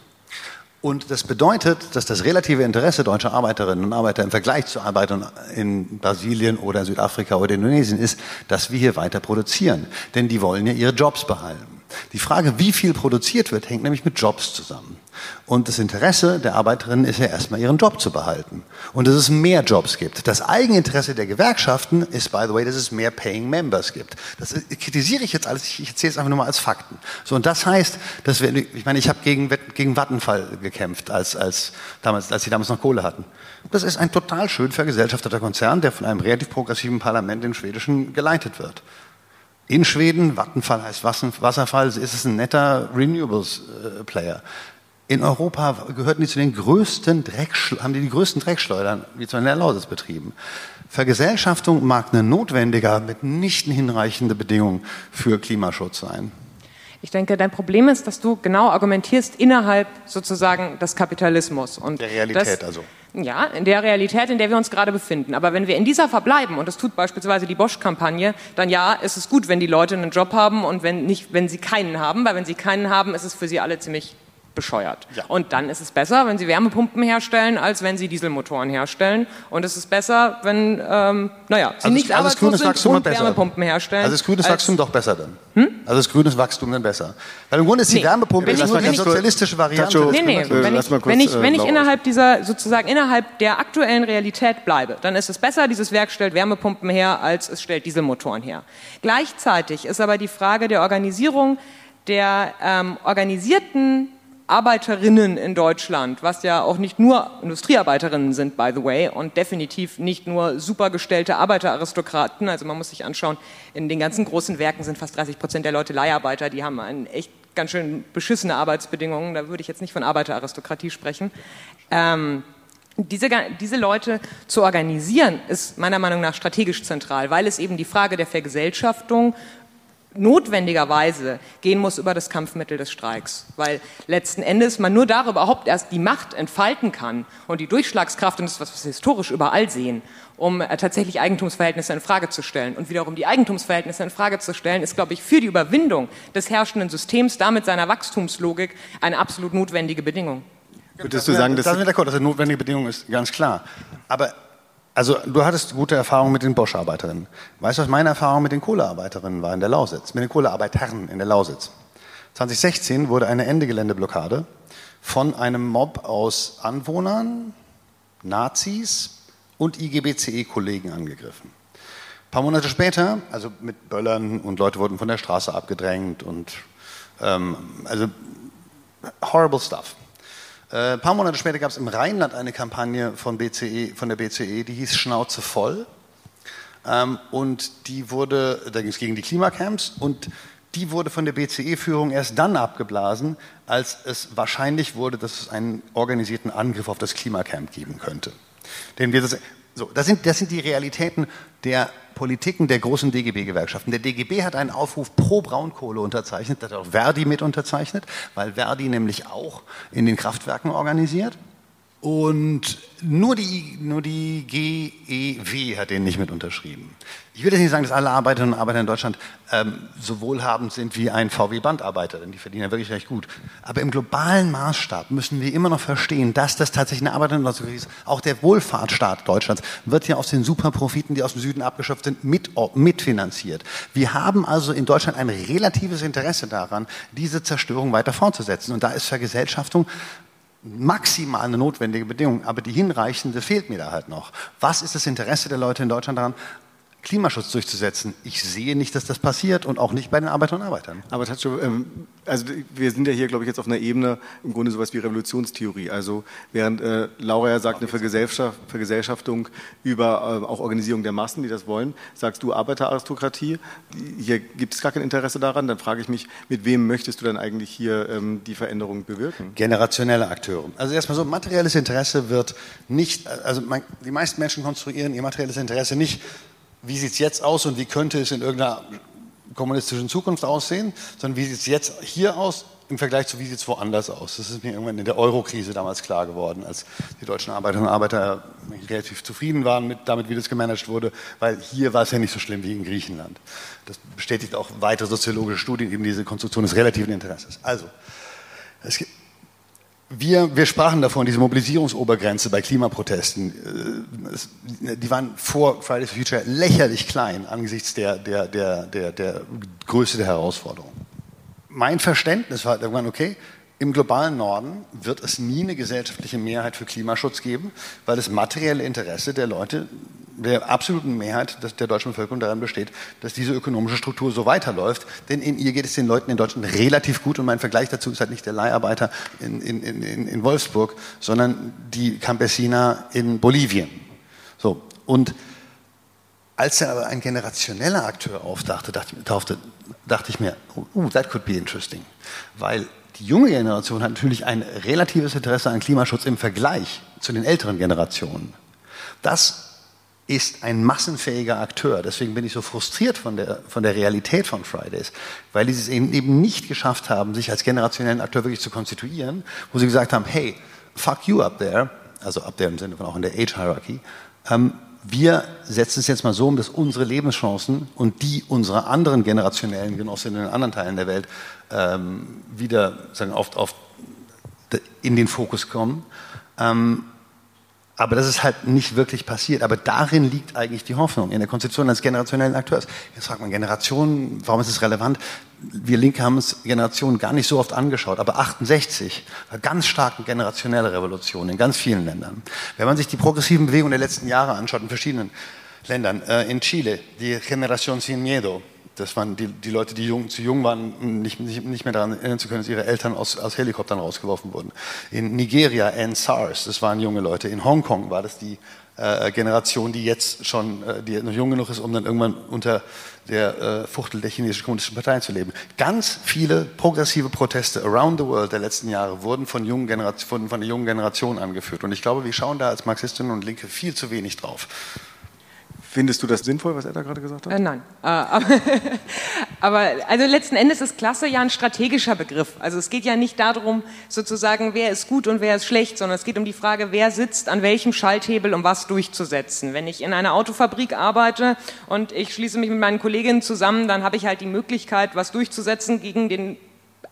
Und das bedeutet, dass das relative Interesse deutscher Arbeiterinnen und Arbeiter im Vergleich zu Arbeitern in Brasilien oder Südafrika oder Indonesien ist, dass wir hier weiter produzieren. Denn die wollen ja ihre Jobs behalten. Die Frage, wie viel produziert wird, hängt nämlich mit Jobs zusammen. Und das Interesse der Arbeiterinnen ist ja erstmal ihren Job zu behalten. Und dass es mehr Jobs gibt. Das Eigeninteresse der Gewerkschaften ist, by the way, dass es mehr Paying Members gibt. Das kritisiere ich jetzt alles, ich erzähle es einfach nur mal als Fakten. So, und das heißt, dass wir, ich meine, ich habe gegen, gegen Vattenfall gekämpft, als, als, damals, als sie damals noch Kohle hatten. Das ist ein total schön vergesellschafteter Konzern, der von einem relativ progressiven Parlament im Schwedischen geleitet wird. In Schweden, Vattenfall heißt Wasserfall, ist es ein netter Renewables-Player. In Europa gehörten die zu den größten Dreckschleudern, haben die die größten Dreckschleudern, wie zum Beispiel in der Lausitz betrieben. Vergesellschaftung mag eine notwendige, mitnichten hinreichende Bedingung für Klimaschutz sein. Ich denke, dein Problem ist, dass du genau argumentierst innerhalb sozusagen des Kapitalismus. Und der Realität das, also. Ja, in der Realität, in der wir uns gerade befinden. Aber wenn wir in dieser verbleiben, und das tut beispielsweise die Bosch-Kampagne, dann ja, ist es gut, wenn die Leute einen Job haben und wenn nicht, wenn sie keinen haben, weil wenn sie keinen haben, ist es für sie alle ziemlich bescheuert. Ja. Und dann ist es besser, wenn sie Wärmepumpen herstellen, als wenn sie Dieselmotoren herstellen. Und es ist besser, wenn, ähm, naja, sie also nicht also arbeitslos sind Wachstum und Wärmepumpen herstellen. Also ist grünes Wachstum doch besser dann? Hm? Also ist grünes Wachstum dann besser? Weil im Grunde ist die nee, Wärmepumpe ist nur die sozialistische Variante. Nee, nee, wenn ich, wenn ich, wenn ich innerhalb dieser, sozusagen innerhalb der aktuellen Realität bleibe, dann ist es besser, dieses Werk stellt Wärmepumpen her, als es stellt Dieselmotoren her. Gleichzeitig ist aber die Frage der Organisierung der ähm, organisierten Arbeiterinnen in Deutschland, was ja auch nicht nur Industriearbeiterinnen sind, by the way, und definitiv nicht nur supergestellte Arbeiteraristokraten. Also man muss sich anschauen, in den ganzen großen Werken sind fast 30 Prozent der Leute Leiharbeiter, die haben einen echt ganz schön beschissene Arbeitsbedingungen. Da würde ich jetzt nicht von Arbeiteraristokratie sprechen. Ähm, diese, diese Leute zu organisieren, ist meiner Meinung nach strategisch zentral, weil es eben die Frage der Vergesellschaftung notwendigerweise gehen muss über das Kampfmittel des Streiks, weil letzten Endes man nur darüber überhaupt erst die Macht entfalten kann und die Durchschlagskraft, und das ist was, was wir historisch überall sehen, um äh, tatsächlich Eigentumsverhältnisse in Frage zu stellen. Und wiederum die Eigentumsverhältnisse in Frage zu stellen, ist, glaube ich, für die Überwindung des herrschenden Systems, damit seiner Wachstumslogik, eine absolut notwendige Bedingung. Würdest du sagen, dass das, das, das eine notwendige Bedingung ist, ganz klar. Aber also du hattest gute Erfahrungen mit den Bosch-Arbeiterinnen. Weißt du, was meine Erfahrung mit den Kohlearbeiterinnen war in der Lausitz? Mit den Kohlearbeitern in der Lausitz. 2016 wurde eine Endegeländeblockade von einem Mob aus Anwohnern, Nazis und IGBCE-Kollegen angegriffen. Ein paar Monate später, also mit Böllern und Leute wurden von der Straße abgedrängt und ähm, also horrible stuff. Äh, ein paar Monate später gab es im Rheinland eine Kampagne von, BCE, von der BCE, die hieß Schnauze voll. Ähm, und die wurde, da ging es gegen die Klimacamps und die wurde von der BCE-Führung erst dann abgeblasen, als es wahrscheinlich wurde, dass es einen organisierten Angriff auf das Klimacamp geben könnte. Den wir so, das sind, das sind die Realitäten der Politiken der großen DGB-Gewerkschaften. Der DGB hat einen Aufruf pro Braunkohle unterzeichnet, das hat auch Verdi mit unterzeichnet, weil Verdi nämlich auch in den Kraftwerken organisiert. Und nur die, nur die GEW hat den nicht mit unterschrieben. Ich will jetzt nicht sagen, dass alle Arbeiterinnen und Arbeiter in Deutschland ähm, so wohlhabend sind wie ein VW-Bandarbeiter, denn die verdienen ja wirklich recht gut. Aber im globalen Maßstab müssen wir immer noch verstehen, dass das tatsächlich eine Arbeiterinnen und ist. Auch der Wohlfahrtsstaat Deutschlands wird ja aus den Superprofiten, die aus dem Süden abgeschöpft sind, mit, mitfinanziert. Wir haben also in Deutschland ein relatives Interesse daran, diese Zerstörung weiter fortzusetzen. Und da ist Vergesellschaftung maximal eine notwendige Bedingung, aber die hinreichende fehlt mir da halt noch. Was ist das Interesse der Leute in Deutschland daran, Klimaschutz durchzusetzen. Ich sehe nicht, dass das passiert und auch nicht bei den Arbeiterinnen und Arbeitern. Aber Tatscho, ähm, also wir sind ja hier, glaube ich, jetzt auf einer Ebene im Grunde sowas wie Revolutionstheorie. Also während äh, Laura ja sagt, eine Vergesellschaft, Vergesellschaftung über äh, auch Organisierung der Massen, die das wollen, sagst du Arbeiteraristokratie. Hier gibt es gar kein Interesse daran. Dann frage ich mich, mit wem möchtest du dann eigentlich hier ähm, die Veränderung bewirken? Generationelle Akteure. Also erstmal so, materielles Interesse wird nicht, also man, die meisten Menschen konstruieren ihr materielles Interesse nicht wie sieht es jetzt aus und wie könnte es in irgendeiner kommunistischen Zukunft aussehen, sondern wie sieht es jetzt hier aus im Vergleich zu wie sieht es woanders aus. Das ist mir irgendwann in der Euro-Krise damals klar geworden, als die deutschen Arbeiterinnen und Arbeiter relativ zufrieden waren mit, damit, wie das gemanagt wurde, weil hier war es ja nicht so schlimm wie in Griechenland. Das bestätigt auch weitere soziologische Studien, eben diese Konstruktion des relativen Interesses. Also, es gibt wir, wir sprachen davon, diese Mobilisierungsobergrenze bei Klimaprotesten, äh, die waren vor Fridays for Future lächerlich klein angesichts der, der, der, der, der Größe der Herausforderung. Mein Verständnis war irgendwann, okay, im globalen Norden wird es nie eine gesellschaftliche Mehrheit für Klimaschutz geben, weil das materielle Interesse der Leute der absoluten Mehrheit der deutschen Bevölkerung daran besteht, dass diese ökonomische Struktur so weiterläuft. Denn in ihr geht es den Leuten in Deutschland relativ gut. Und mein Vergleich dazu ist halt nicht der Leiharbeiter in, in, in, in Wolfsburg, sondern die Campesina in Bolivien. So. Und als er aber ein generationeller Akteur aufdachte, dachte, dachte, dachte ich mir, oh, that could be interesting. Weil die junge Generation hat natürlich ein relatives Interesse an Klimaschutz im Vergleich zu den älteren Generationen. Das ist ein massenfähiger Akteur. Deswegen bin ich so frustriert von der, von der Realität von Fridays, weil die es eben nicht geschafft haben, sich als generationellen Akteur wirklich zu konstituieren, wo sie gesagt haben, hey, fuck you up there, also up there im Sinne von auch in der Age-Hierarchy, ähm, wir setzen es jetzt mal so um, dass unsere Lebenschancen und die unserer anderen generationellen Genossinnen in anderen Teilen der Welt ähm, wieder sagen, auf, auf, in den Fokus kommen. Ähm, aber das ist halt nicht wirklich passiert. Aber darin liegt eigentlich die Hoffnung, in der Konstitution als generationellen Akteurs. Jetzt fragt man Generationen, warum ist es relevant? Wir Linke haben es Generationen gar nicht so oft angeschaut, aber 68 war ganz starke generationelle Revolution in ganz vielen Ländern. Wenn man sich die progressiven Bewegungen der letzten Jahre anschaut, in verschiedenen Ländern, äh, in Chile, die Generación Sin Miedo, das waren die, die Leute, die jung, zu jung waren, nicht, nicht, mehr daran erinnern zu können, dass ihre Eltern aus, aus Helikoptern rausgeworfen wurden. In Nigeria, NSARS, das waren junge Leute. In Hongkong war das die äh, Generation, die jetzt schon, äh, die noch jung genug ist, um dann irgendwann unter der äh, Fuchtel der chinesischen kommunistischen Partei zu leben. Ganz viele progressive Proteste around the world der letzten Jahre wurden von, jungen Generation, von der jungen Generation angeführt. Und ich glaube, wir schauen da als Marxistinnen und Linke viel zu wenig drauf. Findest du das sinnvoll, was er da gerade gesagt hat? Äh, nein. Äh, aber, aber, also letzten Endes ist Klasse ja ein strategischer Begriff. Also es geht ja nicht darum, sozusagen, wer ist gut und wer ist schlecht, sondern es geht um die Frage, wer sitzt an welchem Schalthebel, um was durchzusetzen. Wenn ich in einer Autofabrik arbeite und ich schließe mich mit meinen Kolleginnen zusammen, dann habe ich halt die Möglichkeit, was durchzusetzen gegen den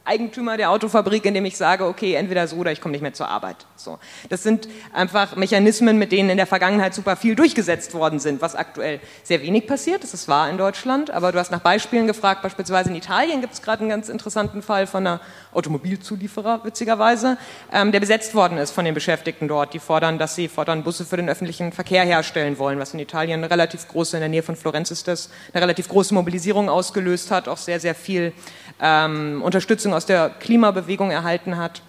Eigentümer der Autofabrik, indem ich sage, okay, entweder so oder ich komme nicht mehr zur Arbeit. So. Das sind einfach Mechanismen, mit denen in der Vergangenheit super viel durchgesetzt worden sind, was aktuell sehr wenig passiert. Das ist wahr in Deutschland, aber du hast nach Beispielen gefragt. Beispielsweise in Italien gibt es gerade einen ganz interessanten Fall von einer Automobilzulieferer, witzigerweise, ähm, der besetzt worden ist von den Beschäftigten dort. Die fordern, dass sie fordern Busse für den öffentlichen Verkehr herstellen wollen, was in Italien eine relativ große, in der Nähe von Florenz ist das, eine relativ große Mobilisierung ausgelöst hat, auch sehr, sehr viel ähm, Unterstützung aus der Klimabewegung erhalten hat.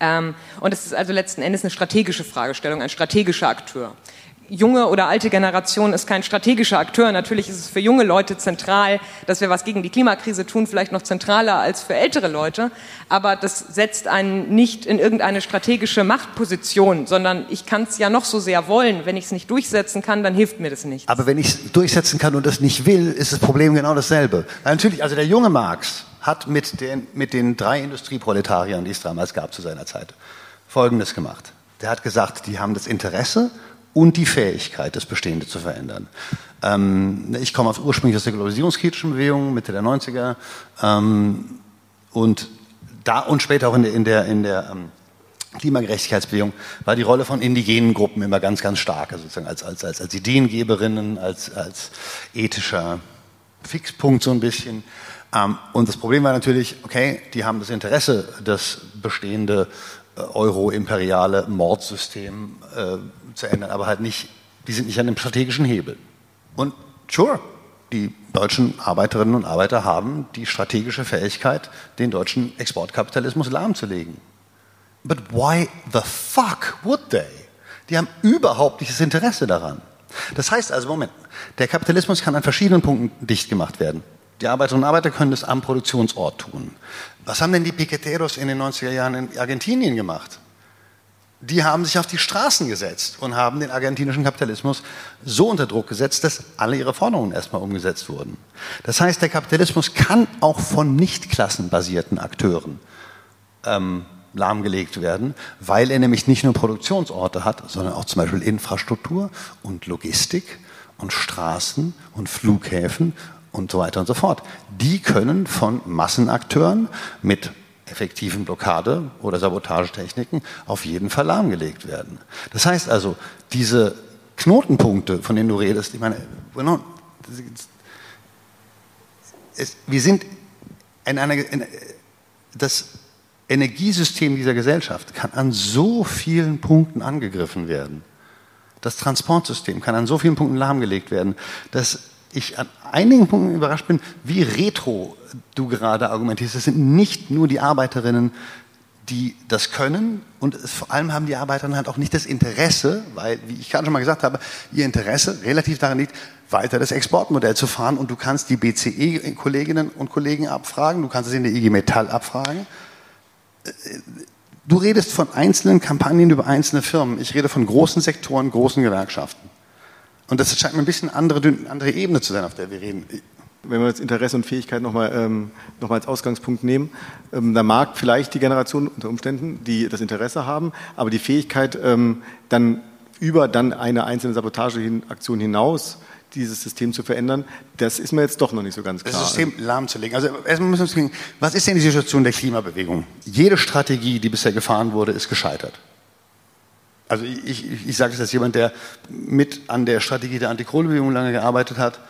Ähm, und es ist also letzten Endes eine strategische Fragestellung, ein strategischer Akteur junge oder alte Generation ist kein strategischer Akteur. Natürlich ist es für junge Leute zentral, dass wir was gegen die Klimakrise tun, vielleicht noch zentraler als für ältere Leute. Aber das setzt einen nicht in irgendeine strategische Machtposition, sondern ich kann es ja noch so sehr wollen. Wenn ich es nicht durchsetzen kann, dann hilft mir das nicht. Aber wenn ich es durchsetzen kann und das nicht will, ist das Problem genau dasselbe. Natürlich, also der junge Marx hat mit den, mit den drei Industrieproletariern, die es damals gab zu seiner Zeit, Folgendes gemacht. Der hat gesagt, die haben das Interesse, und die Fähigkeit, das Bestehende zu verändern. Ähm, ich komme aus, ursprünglich aus der globalisierungskritischen Bewegung, Mitte der 90er, ähm, und da und später auch in der, in der, in der ähm, Klimagerechtigkeitsbewegung war die Rolle von indigenen Gruppen immer ganz, ganz stark, also sozusagen als, als, als, als Ideengeberinnen, als, als ethischer Fixpunkt so ein bisschen. Ähm, und das Problem war natürlich, okay, die haben das Interesse, das bestehende äh, euro-imperiale Mordsystem äh, zu ändern, aber halt nicht, die sind nicht an dem strategischen Hebel. Und sure, die deutschen Arbeiterinnen und Arbeiter haben die strategische Fähigkeit, den deutschen Exportkapitalismus lahmzulegen. But why the fuck would they? Die haben überhaupt nicht das Interesse daran. Das heißt also, Moment, der Kapitalismus kann an verschiedenen Punkten dicht gemacht werden. Die Arbeiterinnen und Arbeiter können das am Produktionsort tun. Was haben denn die Piqueteros in den 90er Jahren in Argentinien gemacht? Die haben sich auf die Straßen gesetzt und haben den argentinischen Kapitalismus so unter Druck gesetzt, dass alle ihre Forderungen erstmal umgesetzt wurden. Das heißt, der Kapitalismus kann auch von nicht klassenbasierten Akteuren ähm, lahmgelegt werden, weil er nämlich nicht nur Produktionsorte hat, sondern auch zum Beispiel Infrastruktur und Logistik und Straßen und Flughäfen und so weiter und so fort. Die können von Massenakteuren mit effektiven Blockade- oder Sabotagetechniken auf jeden Fall lahmgelegt werden. Das heißt also, diese Knotenpunkte, von denen du redest, ich meine, wir sind in einer, in, das Energiesystem dieser Gesellschaft kann an so vielen Punkten angegriffen werden. Das Transportsystem kann an so vielen Punkten lahmgelegt werden, dass ich an einigen Punkten überrascht bin, wie retro du gerade argumentierst. Es sind nicht nur die Arbeiterinnen, die das können und es, vor allem haben die Arbeiterinnen halt auch nicht das Interesse, weil, wie ich gerade schon mal gesagt habe, ihr Interesse relativ daran liegt, weiter das Exportmodell zu fahren und du kannst die BCE-Kolleginnen und Kollegen abfragen, du kannst es in der IG Metall abfragen. Du redest von einzelnen Kampagnen über einzelne Firmen. Ich rede von großen Sektoren, großen Gewerkschaften. Und das scheint mir ein bisschen andere, andere Ebene zu sein, auf der wir reden. Wenn wir jetzt Interesse und Fähigkeit nochmal ähm, noch als Ausgangspunkt nehmen, ähm, da mag vielleicht die Generation unter Umständen, die das Interesse haben, aber die Fähigkeit, ähm, dann über dann eine einzelne Sabotageaktion hinaus dieses System zu verändern, das ist mir jetzt doch noch nicht so ganz klar. Das System lahmzulegen. Also erstmal müssen wir uns fragen, was ist denn die Situation der Klimabewegung? Jede Strategie, die bisher gefahren wurde, ist gescheitert. Also ich, ich, ich sage das als jemand, der mit an der Strategie der Antikohlbewegung lange gearbeitet hat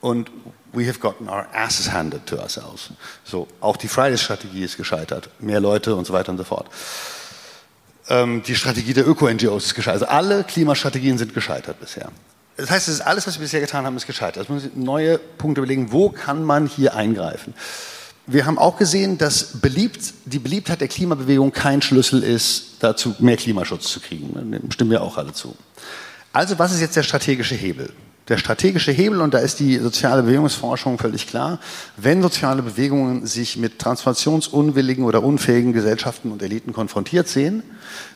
und we have gotten our asses handed to ourselves. So, auch die Fridays-Strategie ist gescheitert. Mehr Leute und so weiter und so fort. Ähm, die Strategie der Öko-NGOs ist gescheitert. Also alle Klimastrategien sind gescheitert bisher. Das heißt, es ist alles, was wir bisher getan haben, ist gescheitert. Also müssen neue Punkte überlegen, wo kann man hier eingreifen. Wir haben auch gesehen, dass beliebt, die Beliebtheit der Klimabewegung kein Schlüssel ist, dazu mehr Klimaschutz zu kriegen. Dem stimmen wir auch alle zu. Also was ist jetzt der strategische Hebel? Der strategische Hebel, und da ist die soziale Bewegungsforschung völlig klar, wenn soziale Bewegungen sich mit transformationsunwilligen oder unfähigen Gesellschaften und Eliten konfrontiert sehen,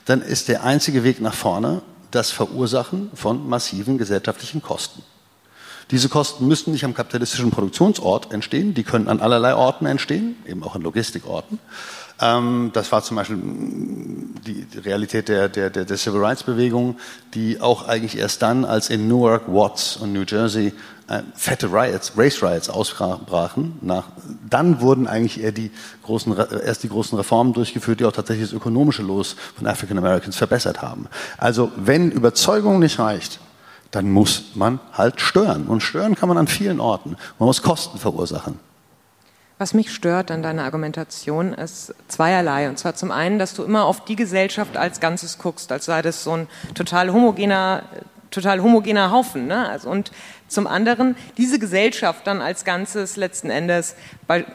dann ist der einzige Weg nach vorne das Verursachen von massiven gesellschaftlichen Kosten. Diese Kosten müssen nicht am kapitalistischen Produktionsort entstehen, die können an allerlei Orten entstehen, eben auch an Logistikorten. Ähm, das war zum Beispiel mm, die Realität der, der, der, Civil Rights Bewegung, die auch eigentlich erst dann, als in Newark, Watts und New Jersey äh, fette Riots, Race Riots ausbrachen, nach, dann wurden eigentlich eher die großen, erst die großen Reformen durchgeführt, die auch tatsächlich das ökonomische Los von African Americans verbessert haben. Also wenn Überzeugung nicht reicht, dann muss man halt stören. Und stören kann man an vielen Orten. Man muss Kosten verursachen. Was mich stört an deiner Argumentation ist zweierlei. Und zwar zum einen, dass du immer auf die Gesellschaft als Ganzes guckst, als sei das so ein total homogener, total homogener Haufen. Ne? Also, und zum anderen diese Gesellschaft dann als Ganzes letzten Endes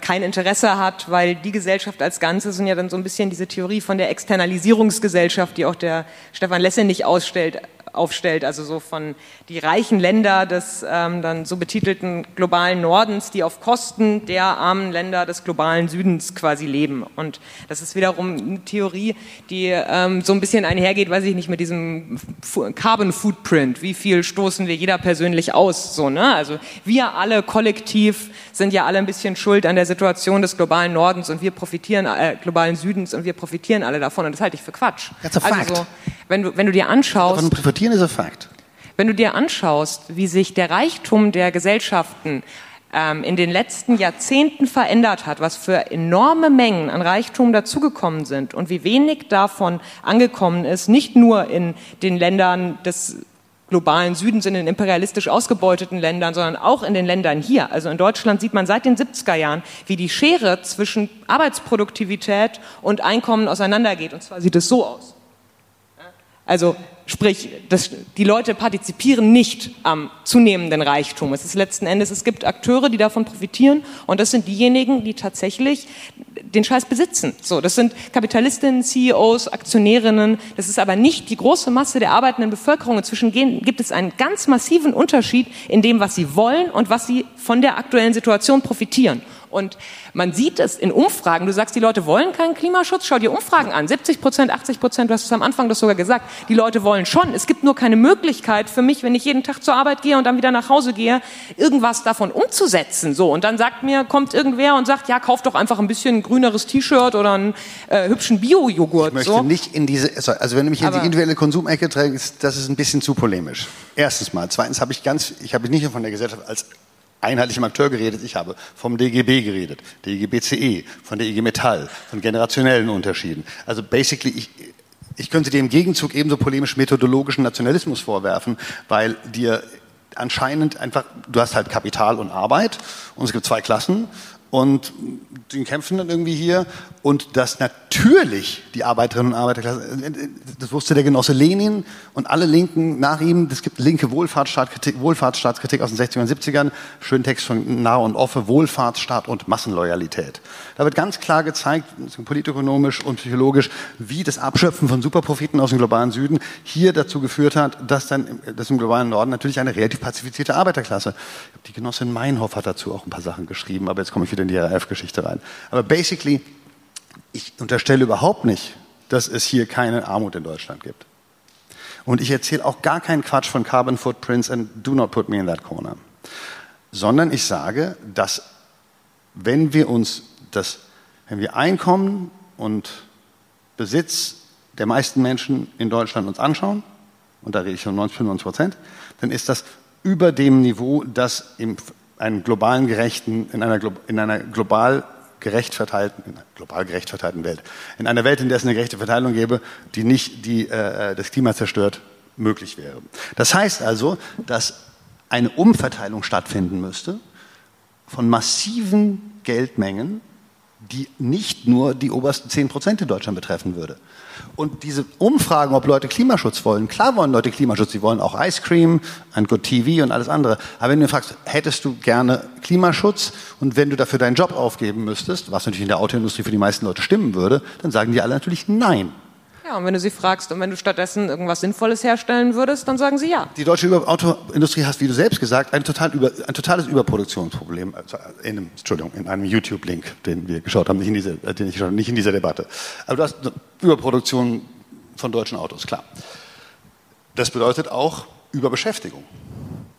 kein Interesse hat, weil die Gesellschaft als Ganzes und ja dann so ein bisschen diese Theorie von der Externalisierungsgesellschaft, die auch der Stefan Lesse nicht ausstellt, aufstellt, also so von die reichen Länder des ähm, dann so betitelten globalen Nordens, die auf Kosten der armen Länder des globalen Südens quasi leben. Und das ist wiederum eine Theorie, die ähm, so ein bisschen einhergeht, weiß ich nicht, mit diesem Carbon Footprint. Wie viel stoßen wir jeder persönlich aus? So, ne? Also wir alle kollektiv sind ja alle ein bisschen schuld an der Situation des globalen Nordens und wir profitieren, äh, globalen Südens und wir profitieren alle davon. Und das halte ich für Quatsch. That's a fact. Also so, wenn du, wenn du dir anschaust. Aber profitieren ist ein Fakt. Wenn du dir anschaust, wie sich der Reichtum der Gesellschaften ähm, in den letzten Jahrzehnten verändert hat, was für enorme Mengen an Reichtum dazugekommen sind und wie wenig davon angekommen ist, nicht nur in den Ländern des globalen Südens, in den imperialistisch ausgebeuteten Ländern, sondern auch in den Ländern hier. Also in Deutschland sieht man seit den 70er Jahren, wie die Schere zwischen Arbeitsproduktivität und Einkommen auseinandergeht. Und zwar sieht es so aus. Also sprich, das, die Leute partizipieren nicht am zunehmenden Reichtum. Es ist letzten Endes, es gibt Akteure, die davon profitieren und das sind diejenigen, die tatsächlich den Scheiß besitzen. So, das sind Kapitalistinnen, CEOs, Aktionärinnen. Das ist aber nicht die große Masse der arbeitenden Bevölkerung. Inzwischen gibt es einen ganz massiven Unterschied in dem, was sie wollen und was sie von der aktuellen Situation profitieren. Und man sieht es in Umfragen. Du sagst, die Leute wollen keinen Klimaschutz. Schau dir Umfragen an. 70 Prozent, 80 Prozent, du hast es am Anfang das sogar gesagt. Die Leute wollen schon. Es gibt nur keine Möglichkeit für mich, wenn ich jeden Tag zur Arbeit gehe und dann wieder nach Hause gehe, irgendwas davon umzusetzen. So. Und dann sagt mir, kommt irgendwer und sagt, ja, kauf doch einfach ein bisschen grüneres T-Shirt oder einen äh, hübschen Bio-Joghurt. Ich möchte so. nicht in diese, also wenn du mich in Aber die individuelle Konsumecke trägst, das ist ein bisschen zu polemisch. Erstens mal. Zweitens habe ich ganz, ich habe nicht nur von der Gesellschaft als einheitlichem Akteur geredet, ich habe vom DGB geredet, DGBCE, von der IG Metall, von generationellen Unterschieden. Also basically, ich, ich könnte dir im Gegenzug ebenso polemisch methodologischen Nationalismus vorwerfen, weil dir anscheinend einfach, du hast halt Kapital und Arbeit und es gibt zwei Klassen und die kämpfen dann irgendwie hier und dass natürlich die Arbeiterinnen und Arbeiterklasse, das wusste der Genosse Lenin und alle Linken nach ihm, es gibt linke Wohlfahrtsstaatskritik, Wohlfahrtsstaatskritik aus den 60er und 70ern, schönen Text von Nah und Offe, Wohlfahrtsstaat und Massenloyalität. Da wird ganz klar gezeigt, politökonomisch und psychologisch, wie das Abschöpfen von Superprofiten aus dem globalen Süden hier dazu geführt hat, dass dann dass im globalen Norden natürlich eine relativ pazifizierte Arbeiterklasse. Die Genossin Meinhoff hat dazu auch ein paar Sachen geschrieben, aber jetzt komme ich wieder in die RAF-Geschichte rein. Aber basically, ich unterstelle überhaupt nicht, dass es hier keine Armut in Deutschland gibt. Und ich erzähle auch gar keinen Quatsch von Carbon Footprints and do not put me in that corner. Sondern ich sage, dass wenn wir uns das, wenn wir Einkommen und Besitz der meisten Menschen in Deutschland uns anschauen, und da rede ich von 90, 95 Prozent, dann ist das über dem Niveau, das in einem globalen gerechten, in einer, in einer global gerecht verteilten, in einer global gerecht verteilten Welt, in einer Welt, in der es eine gerechte Verteilung gäbe, die nicht die, äh, das Klima zerstört, möglich wäre. Das heißt also, dass eine Umverteilung stattfinden müsste von massiven Geldmengen, die nicht nur die obersten 10 Prozent in Deutschland betreffen würde. Und diese Umfragen, ob Leute Klimaschutz wollen, klar wollen Leute Klimaschutz, sie wollen auch Ice Cream, ein Good TV und alles andere. Aber wenn du fragst, hättest du gerne Klimaschutz und wenn du dafür deinen Job aufgeben müsstest, was natürlich in der Autoindustrie für die meisten Leute stimmen würde, dann sagen die alle natürlich nein. Ja, und wenn du sie fragst und wenn du stattdessen irgendwas Sinnvolles herstellen würdest, dann sagen sie ja. Die deutsche Autoindustrie hat, wie du selbst gesagt, ein, total über, ein totales Überproduktionsproblem. Also in einem, Entschuldigung, in einem YouTube-Link, den wir geschaut haben, nicht in, diese, äh, den ich nicht in dieser Debatte. Aber du hast eine Überproduktion von deutschen Autos, klar. Das bedeutet auch Überbeschäftigung.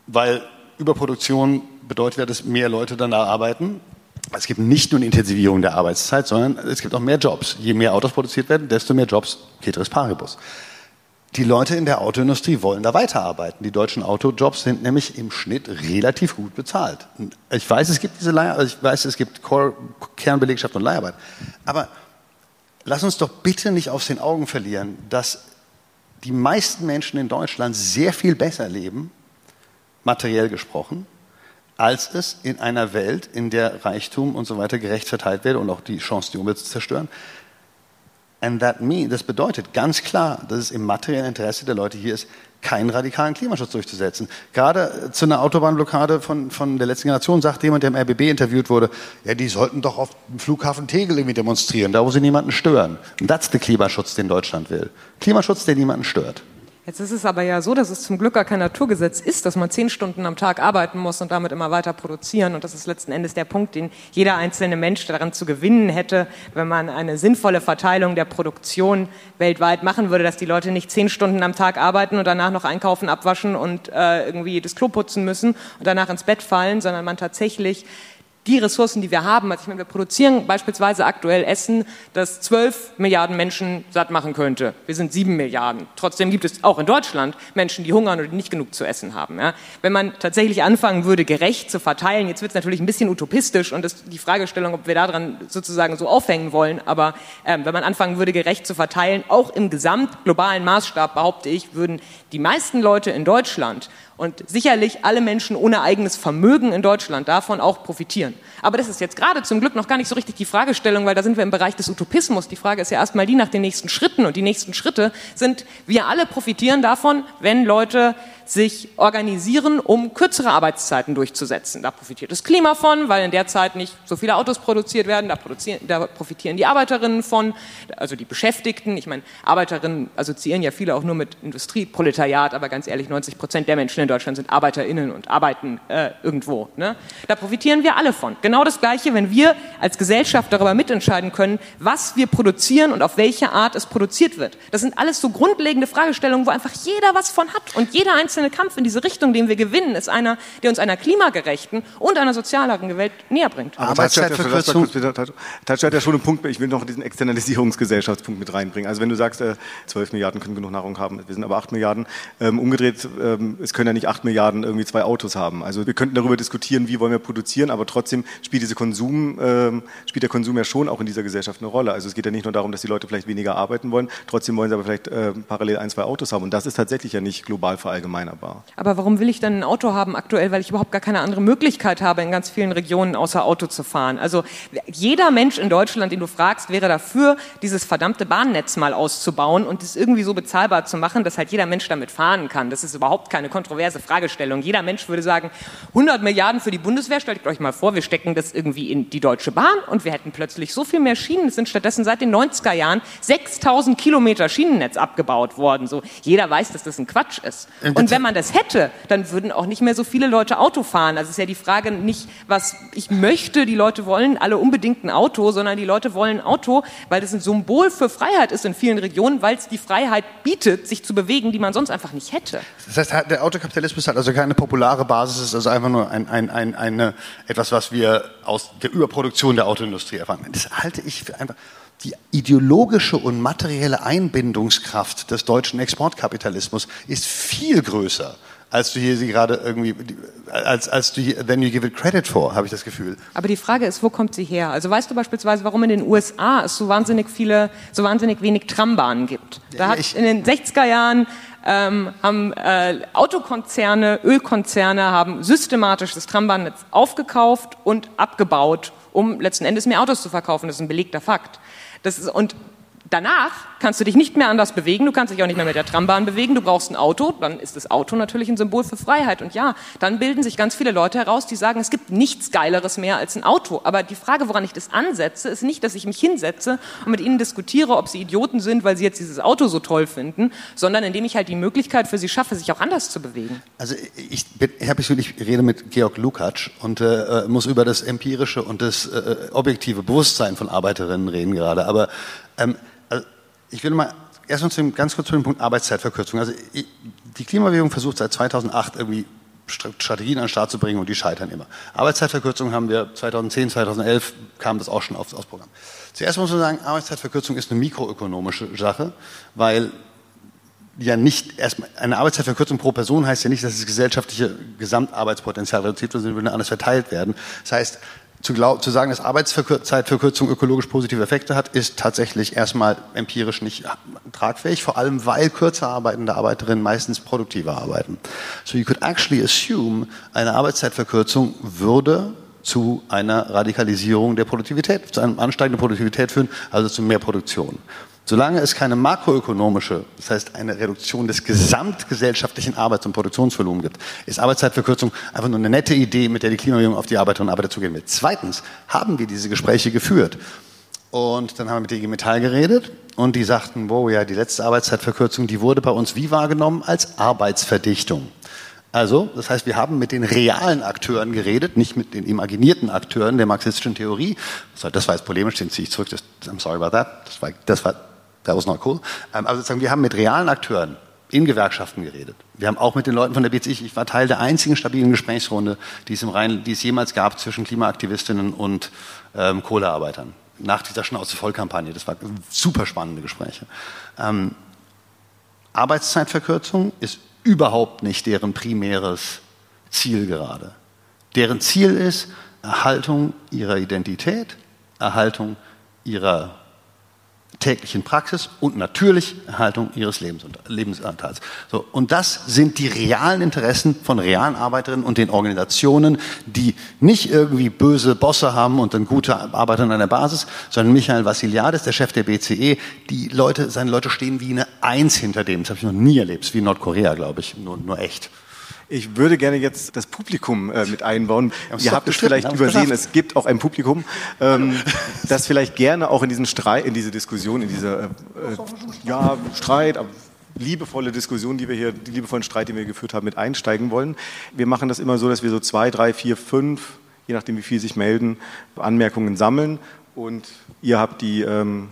Weil Überproduktion bedeutet ja, dass mehr Leute dann da arbeiten es gibt nicht nur eine Intensivierung der Arbeitszeit, sondern es gibt auch mehr Jobs. Je mehr Autos produziert werden, desto mehr Jobs, ceteris paribus. Die Leute in der Autoindustrie wollen da weiterarbeiten. Die deutschen Autojobs sind nämlich im Schnitt relativ gut bezahlt. Ich weiß, es gibt diese Leih, ich weiß, es gibt Kernbelegschaft und Leiharbeit. Aber lass uns doch bitte nicht aus den Augen verlieren, dass die meisten Menschen in Deutschland sehr viel besser leben, materiell gesprochen, als es in einer Welt, in der Reichtum und so weiter gerecht verteilt wird und auch die Chance, die Umwelt zu zerstören. And that mean, das bedeutet ganz klar, dass es im materiellen Interesse der Leute hier ist, keinen radikalen Klimaschutz durchzusetzen. Gerade zu einer Autobahnblockade von, von der letzten Generation sagt jemand, der im RBB interviewt wurde, ja, die sollten doch auf dem Flughafen Tegel irgendwie demonstrieren, da wo sie niemanden stören. Und das ist der Klimaschutz, den Deutschland will. Klimaschutz, der niemanden stört. Jetzt ist es aber ja so, dass es zum Glück gar kein Naturgesetz ist, dass man zehn Stunden am Tag arbeiten muss und damit immer weiter produzieren. Und das ist letzten Endes der Punkt, den jeder einzelne Mensch daran zu gewinnen hätte, wenn man eine sinnvolle Verteilung der Produktion weltweit machen würde, dass die Leute nicht zehn Stunden am Tag arbeiten und danach noch einkaufen, abwaschen und äh, irgendwie das Klo putzen müssen und danach ins Bett fallen, sondern man tatsächlich die Ressourcen, die wir haben, also ich meine, wir produzieren beispielsweise aktuell Essen, das zwölf Milliarden Menschen satt machen könnte. Wir sind sieben Milliarden. Trotzdem gibt es auch in Deutschland Menschen, die hungern oder die nicht genug zu essen haben. Ja? Wenn man tatsächlich anfangen würde, gerecht zu verteilen, jetzt wird es natürlich ein bisschen utopistisch und das, die Fragestellung, ob wir daran sozusagen so aufhängen wollen, aber ähm, wenn man anfangen würde, gerecht zu verteilen, auch im gesamt globalen Maßstab, behaupte ich, würden die meisten Leute in Deutschland und sicherlich alle Menschen ohne eigenes Vermögen in Deutschland davon auch profitieren. Aber das ist jetzt gerade zum Glück noch gar nicht so richtig die Fragestellung, weil da sind wir im Bereich des Utopismus. Die Frage ist ja erstmal die nach den nächsten Schritten. Und die nächsten Schritte sind, wir alle profitieren davon, wenn Leute sich organisieren, um kürzere Arbeitszeiten durchzusetzen. Da profitiert das Klima von, weil in der Zeit nicht so viele Autos produziert werden. Da, da profitieren die Arbeiterinnen von, also die Beschäftigten. Ich meine, Arbeiterinnen assoziieren ja viele auch nur mit Industrieproletariat, aber ganz ehrlich, 90 Prozent der Menschen in Deutschland sind ArbeiterInnen und arbeiten äh, irgendwo. Ne? Da profitieren wir alle von. Genau das Gleiche, wenn wir als Gesellschaft darüber mitentscheiden können, was wir produzieren und auf welche Art es produziert wird. Das sind alles so grundlegende Fragestellungen, wo einfach jeder was von hat und jeder einzelne einzelne Kampf in diese Richtung, den wir gewinnen, ist einer, der uns einer klimagerechten und einer sozialeren Welt näher bringt. Aber Arbeitszeitverkürzung. Tatsch hat ja schon einen Punkt, ich will noch diesen Externalisierungsgesellschaftspunkt mit reinbringen. Also wenn du sagst, äh, 12 Milliarden können genug Nahrung haben, wir sind aber 8 Milliarden, ähm, umgedreht, ähm, es können ja nicht 8 Milliarden irgendwie zwei Autos haben. Also wir könnten darüber diskutieren, wie wollen wir produzieren, aber trotzdem spielt diese Konsum, ähm, spielt der Konsum ja schon auch in dieser Gesellschaft eine Rolle. Also es geht ja nicht nur darum, dass die Leute vielleicht weniger arbeiten wollen, trotzdem wollen sie aber vielleicht äh, parallel ein, zwei Autos haben. Und das ist tatsächlich ja nicht global verallgemeinert verallgemeinerbar. Aber warum will ich dann ein Auto haben aktuell? Weil ich überhaupt gar keine andere Möglichkeit habe, in ganz vielen Regionen außer Auto zu fahren. Also jeder Mensch in Deutschland, den du fragst, wäre dafür, dieses verdammte Bahnnetz mal auszubauen und es irgendwie so bezahlbar zu machen, dass halt jeder Mensch damit fahren kann. Das ist überhaupt keine kontroverse Fragestellung. Jeder Mensch würde sagen, 100 Milliarden für die Bundeswehr, stellt euch mal vor, wir stecken das irgendwie in die Deutsche Bahn und wir hätten plötzlich so viel mehr Schienen. Es sind stattdessen seit den 90er Jahren 6000 Kilometer Schienennetz abgebaut worden. So, jeder weiß, dass das ein Quatsch ist. Und, und wenn man das hätte, dann würden auch nicht mehr so viele Leute Auto fahren. Also ist ja die Frage nicht, was ich möchte, die Leute wollen alle unbedingt ein Auto, sondern die Leute wollen ein Auto, weil das ein Symbol für Freiheit ist in vielen Regionen, weil es die Freiheit bietet, sich zu bewegen, die man sonst einfach nicht hätte. Das heißt, der Autokapitalismus hat also keine populare Basis, ist also einfach nur ein, ein, ein, eine, etwas, was wir aus der Überproduktion der Autoindustrie erfahren. Das halte ich für einfach die ideologische und materielle Einbindungskraft des deutschen Exportkapitalismus ist viel größer, als du hier sie gerade irgendwie, als, als du hier, then you give it credit for, habe ich das Gefühl. Aber die Frage ist, wo kommt sie her? Also weißt du beispielsweise, warum in den USA es so wahnsinnig viele, so wahnsinnig wenig Trambahnen gibt? Da hat in den 60er Jahren ähm, haben äh, Autokonzerne, Ölkonzerne haben systematisch das Trambahnnetz aufgekauft und abgebaut, um letzten Endes mehr Autos zu verkaufen. Das ist ein belegter Fakt. Das ist, und danach kannst du dich nicht mehr anders bewegen, du kannst dich auch nicht mehr mit der Trambahn bewegen, du brauchst ein Auto, dann ist das Auto natürlich ein Symbol für Freiheit. Und ja, dann bilden sich ganz viele Leute heraus, die sagen, es gibt nichts Geileres mehr als ein Auto. Aber die Frage, woran ich das ansetze, ist nicht, dass ich mich hinsetze und mit ihnen diskutiere, ob sie Idioten sind, weil sie jetzt dieses Auto so toll finden, sondern indem ich halt die Möglichkeit für sie schaffe, sich auch anders zu bewegen. Also ich, bin, ich, ich rede mit Georg Lukacs und äh, muss über das empirische und das äh, objektive Bewusstsein von Arbeiterinnen reden gerade. Aber ähm, ich will mal erstmal zu dem, ganz kurz zu dem Punkt Arbeitszeitverkürzung. Also die Klimabewegung versucht seit 2008 irgendwie Strategien an den Start zu bringen und die scheitern immer. Arbeitszeitverkürzung haben wir 2010, 2011 kam das auch schon aufs, aufs Programm. Zuerst muss man sagen, Arbeitszeitverkürzung ist eine mikroökonomische Sache, weil ja nicht erstmal eine Arbeitszeitverkürzung pro Person heißt ja nicht, dass das gesellschaftliche Gesamtarbeitspotenzial reduziert wird, sondern würde anders verteilt werden. Das heißt, zu, glaub, zu sagen, dass Arbeitszeitverkürzung ökologisch positive Effekte hat, ist tatsächlich erstmal empirisch nicht tragfähig, vor allem weil kürzer arbeitende Arbeiterinnen meistens produktiver arbeiten. So you could actually assume, eine Arbeitszeitverkürzung würde zu einer Radikalisierung der Produktivität, zu einem Ansteigen der Produktivität führen, also zu mehr Produktion. Solange es keine makroökonomische, das heißt eine Reduktion des gesamtgesellschaftlichen Arbeits- und Produktionsvolumens gibt, ist Arbeitszeitverkürzung einfach nur eine nette Idee, mit der die Klimabewegung auf die Arbeiterinnen und Arbeiter zugehen will. Zweitens haben wir diese Gespräche geführt. Und dann haben wir mit der IG Metall geredet und die sagten, wow, ja, die letzte Arbeitszeitverkürzung, die wurde bei uns wie wahrgenommen? Als Arbeitsverdichtung. Also, das heißt, wir haben mit den realen Akteuren geredet, nicht mit den imaginierten Akteuren der marxistischen Theorie. Das war jetzt polemisch, den ziehe ich zurück. Das, I'm sorry about that. Das war, das war That was not cool. Ähm, also sozusagen, wir haben mit realen Akteuren in Gewerkschaften geredet. Wir haben auch mit den Leuten von der BCI, ich war Teil der einzigen stabilen Gesprächsrunde, die es, im Rhein, die es jemals gab zwischen Klimaaktivistinnen und ähm, Kohlearbeitern. Nach dieser Schnauze-Voll-Kampagne. Das waren super spannende Gespräche. Ähm, Arbeitszeitverkürzung ist überhaupt nicht deren primäres Ziel gerade. Deren Ziel ist Erhaltung ihrer Identität, Erhaltung ihrer täglichen Praxis und natürlich Erhaltung ihres Lebensanteils. So, und das sind die realen Interessen von realen Arbeiterinnen und den Organisationen, die nicht irgendwie böse Bosse haben und dann gute Arbeiter an der Basis, sondern Michael Vassiliadis, der Chef der BCE, die Leute, seine Leute stehen wie eine Eins hinter dem. Das habe ich noch nie erlebt, wie in Nordkorea, glaube ich, nur, nur echt. Ich würde gerne jetzt das Publikum äh, mit einbauen. Ihr habt es vielleicht übersehen, es gibt auch ein Publikum, ähm, das vielleicht gerne auch in diesen Streit, in diese Diskussion, in diese äh, äh ja, Streit, liebevolle Diskussion, die wir hier, die liebevollen Streit, den wir geführt haben, mit einsteigen wollen. Wir machen das immer so, dass wir so zwei, drei, vier, fünf, je nachdem wie viel sich melden, Anmerkungen sammeln und ihr habt die ähm,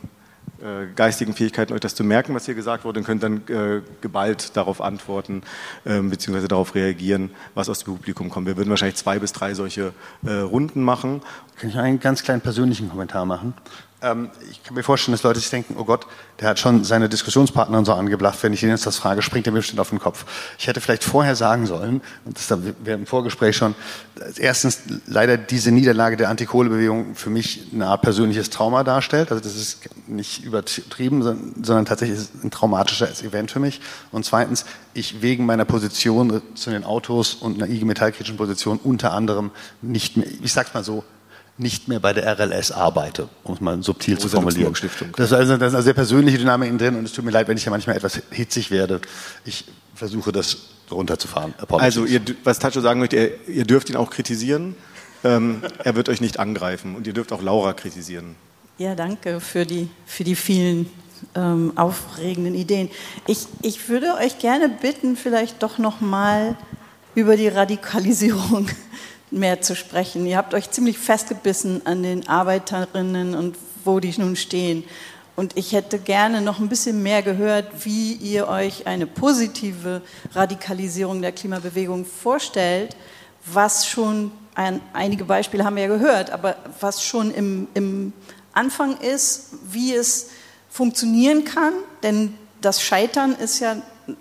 äh, geistigen Fähigkeiten, euch das zu merken, was hier gesagt wurde, und könnt dann äh, geballt darauf antworten, äh, beziehungsweise darauf reagieren, was aus dem Publikum kommt. Wir würden wahrscheinlich zwei bis drei solche äh, Runden machen. Kann ich einen ganz kleinen persönlichen Kommentar machen? Ähm, ich kann mir vorstellen, dass Leute sich denken, oh Gott, der hat schon seine Diskussionspartner und so angeblacht. Wenn ich ihn jetzt das frage, springt er mir bestimmt auf den Kopf. Ich hätte vielleicht vorher sagen sollen, und das wäre im Vorgespräch schon, erstens leider diese Niederlage der Antikohlebewegung für mich eine Art persönliches Trauma darstellt. Also das ist nicht übertrieben, sondern tatsächlich ein traumatisches Event für mich. Und zweitens, ich wegen meiner Position zu den Autos und einer IG Metallkritischen Position unter anderem nicht mehr, ich sag's mal so, nicht mehr bei der RLS arbeite, um es mal subtil zu formulieren. Das ist, also, das ist eine sehr persönliche Dynamik drin und es tut mir leid, wenn ich ja manchmal etwas hitzig werde. Ich versuche das runterzufahren. Also, ihr, was Tacho sagen möchte, ihr, ihr dürft ihn auch kritisieren. Ähm, er wird euch nicht angreifen und ihr dürft auch Laura kritisieren. Ja, danke für die, für die vielen ähm, aufregenden Ideen. Ich, ich würde euch gerne bitten, vielleicht doch noch mal über die Radikalisierung mehr zu sprechen. Ihr habt euch ziemlich festgebissen an den Arbeiterinnen und wo die nun stehen. Und ich hätte gerne noch ein bisschen mehr gehört, wie ihr euch eine positive Radikalisierung der Klimabewegung vorstellt, was schon, ein, einige Beispiele haben wir ja gehört, aber was schon im, im Anfang ist, wie es funktionieren kann. Denn das Scheitern ist ja,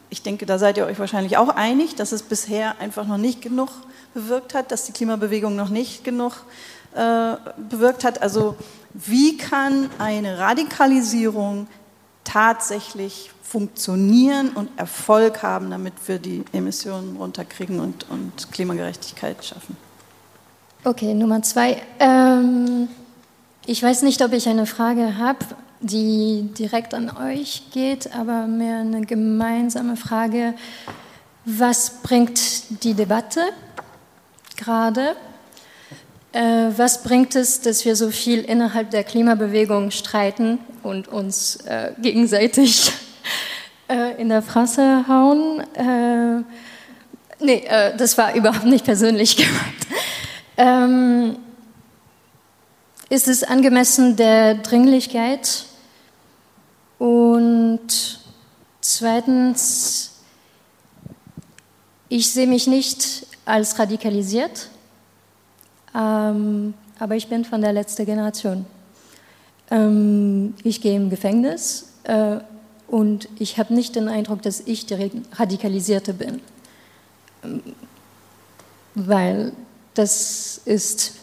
ich denke, da seid ihr euch wahrscheinlich auch einig, dass es bisher einfach noch nicht genug bewirkt hat, dass die Klimabewegung noch nicht genug äh, bewirkt hat. Also wie kann eine Radikalisierung tatsächlich funktionieren und Erfolg haben, damit wir die Emissionen runterkriegen und, und Klimagerechtigkeit schaffen? Okay, Nummer zwei. Ähm, ich weiß nicht, ob ich eine Frage habe, die direkt an euch geht, aber mehr eine gemeinsame Frage. Was bringt die Debatte gerade? Äh, was bringt es, dass wir so viel innerhalb der Klimabewegung streiten und uns äh, gegenseitig äh, in der Fresse hauen? Äh, nee, äh, das war überhaupt nicht persönlich gemeint. Ähm, ist es angemessen der Dringlichkeit? Und zweitens, ich sehe mich nicht als radikalisiert ähm, aber ich bin von der letzten Generation. Ähm, ich gehe im Gefängnis äh, und ich habe nicht den Eindruck, dass ich die Radikalisierte bin. Ähm, weil das ist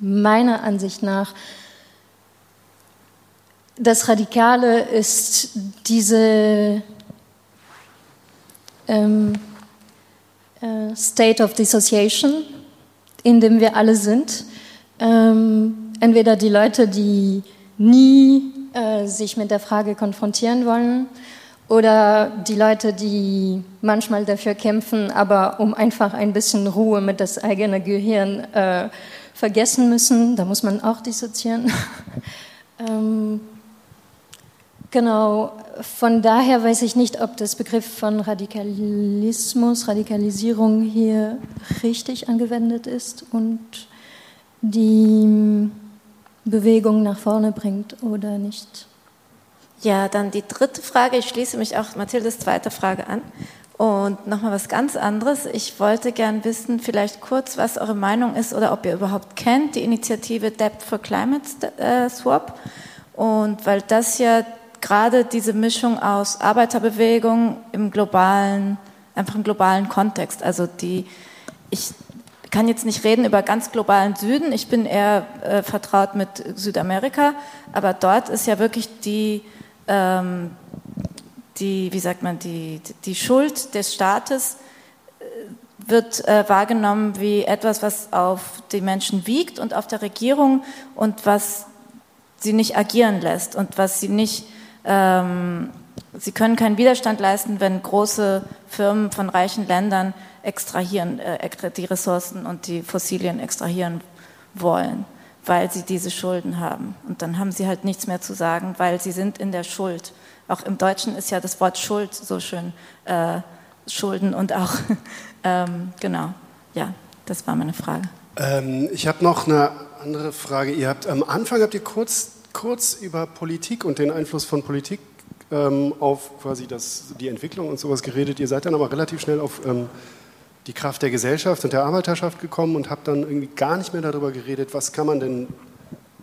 meiner Ansicht nach das Radikale ist diese ähm, äh, State of Dissociation, in dem wir alle sind. Ähm, entweder die Leute, die nie äh, sich mit der Frage konfrontieren wollen, oder die Leute, die manchmal dafür kämpfen, aber um einfach ein bisschen Ruhe mit das eigene Gehirn äh, vergessen müssen. Da muss man auch dissoziieren. ähm, genau, von daher weiß ich nicht, ob das Begriff von Radikalismus, Radikalisierung hier richtig angewendet ist und die Bewegung nach vorne bringt oder nicht. Ja, dann die dritte Frage. Ich schließe mich auch Mathildes zweite Frage an. Und nochmal was ganz anderes. Ich wollte gern wissen, vielleicht kurz, was eure Meinung ist oder ob ihr überhaupt kennt, die Initiative Debt for Climate äh, Swap. Und weil das ja gerade diese Mischung aus Arbeiterbewegung im globalen, einfach im globalen Kontext. Also die, ich kann jetzt nicht reden über ganz globalen Süden, ich bin eher äh, vertraut mit Südamerika, aber dort ist ja wirklich die, ähm, die wie sagt man, die, die Schuld des Staates äh, wird äh, wahrgenommen wie etwas, was auf die Menschen wiegt und auf der Regierung und was sie nicht agieren lässt und was sie nicht ähm, sie können keinen Widerstand leisten, wenn große Firmen von reichen Ländern extrahieren, äh, die Ressourcen und die Fossilien extrahieren wollen, weil sie diese Schulden haben. Und dann haben sie halt nichts mehr zu sagen, weil sie sind in der Schuld. Auch im Deutschen ist ja das Wort Schuld so schön, äh, Schulden und auch, ähm, genau, ja, das war meine Frage. Ähm, ich habe noch eine andere Frage. Ihr habt am Anfang habt ihr kurz kurz über Politik und den Einfluss von Politik ähm, auf quasi das, die Entwicklung und sowas geredet. Ihr seid dann aber relativ schnell auf ähm, die Kraft der Gesellschaft und der Arbeiterschaft gekommen und habt dann irgendwie gar nicht mehr darüber geredet, was kann man denn,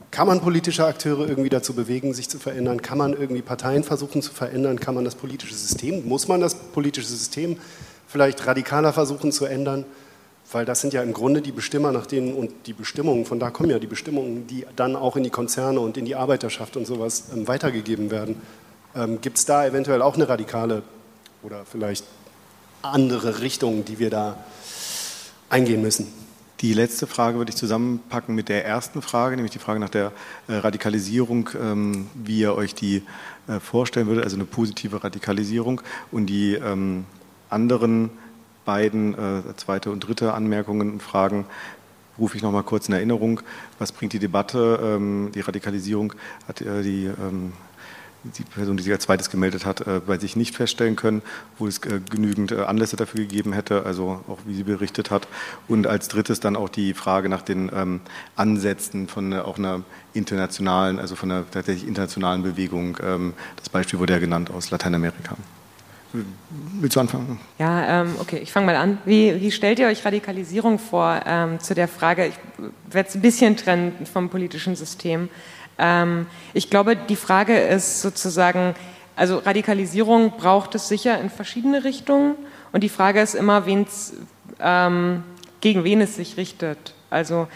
kann man politische Akteure irgendwie dazu bewegen, sich zu verändern? Kann man irgendwie Parteien versuchen zu verändern? Kann man das politische System, muss man das politische System vielleicht radikaler versuchen zu ändern? Weil das sind ja im Grunde die Bestimmer, nach denen und die Bestimmungen, von da kommen ja die Bestimmungen, die dann auch in die Konzerne und in die Arbeiterschaft und sowas ähm, weitergegeben werden. Ähm, Gibt es da eventuell auch eine radikale oder vielleicht andere Richtung, die wir da eingehen müssen? Die letzte Frage würde ich zusammenpacken mit der ersten Frage, nämlich die Frage nach der äh, Radikalisierung, ähm, wie ihr euch die äh, vorstellen würdet, also eine positive Radikalisierung und die ähm, anderen beiden, äh, zweite und dritte Anmerkungen und Fragen rufe ich noch mal kurz in Erinnerung. Was bringt die Debatte? Ähm, die Radikalisierung hat äh, die ähm, die Person, die sich als zweites gemeldet hat, äh, bei sich nicht feststellen können, wo es äh, genügend äh, Anlässe dafür gegeben hätte, also auch wie sie berichtet hat. Und als drittes dann auch die Frage nach den ähm, Ansätzen von auch einer internationalen, also von einer tatsächlich internationalen Bewegung. Ähm, das Beispiel wurde ja genannt aus Lateinamerika. Willst du anfangen? Ja, ähm, okay, ich fange mal an. Wie, wie, stellt ihr euch Radikalisierung vor ähm, zu der Frage, ich werde es ein bisschen trennen vom politischen System. Ähm, ich glaube, die Frage ist sozusagen, also Radikalisierung braucht es sicher in verschiedene Richtungen und die Frage ist immer, ähm, gegen wen es sich richtet. Also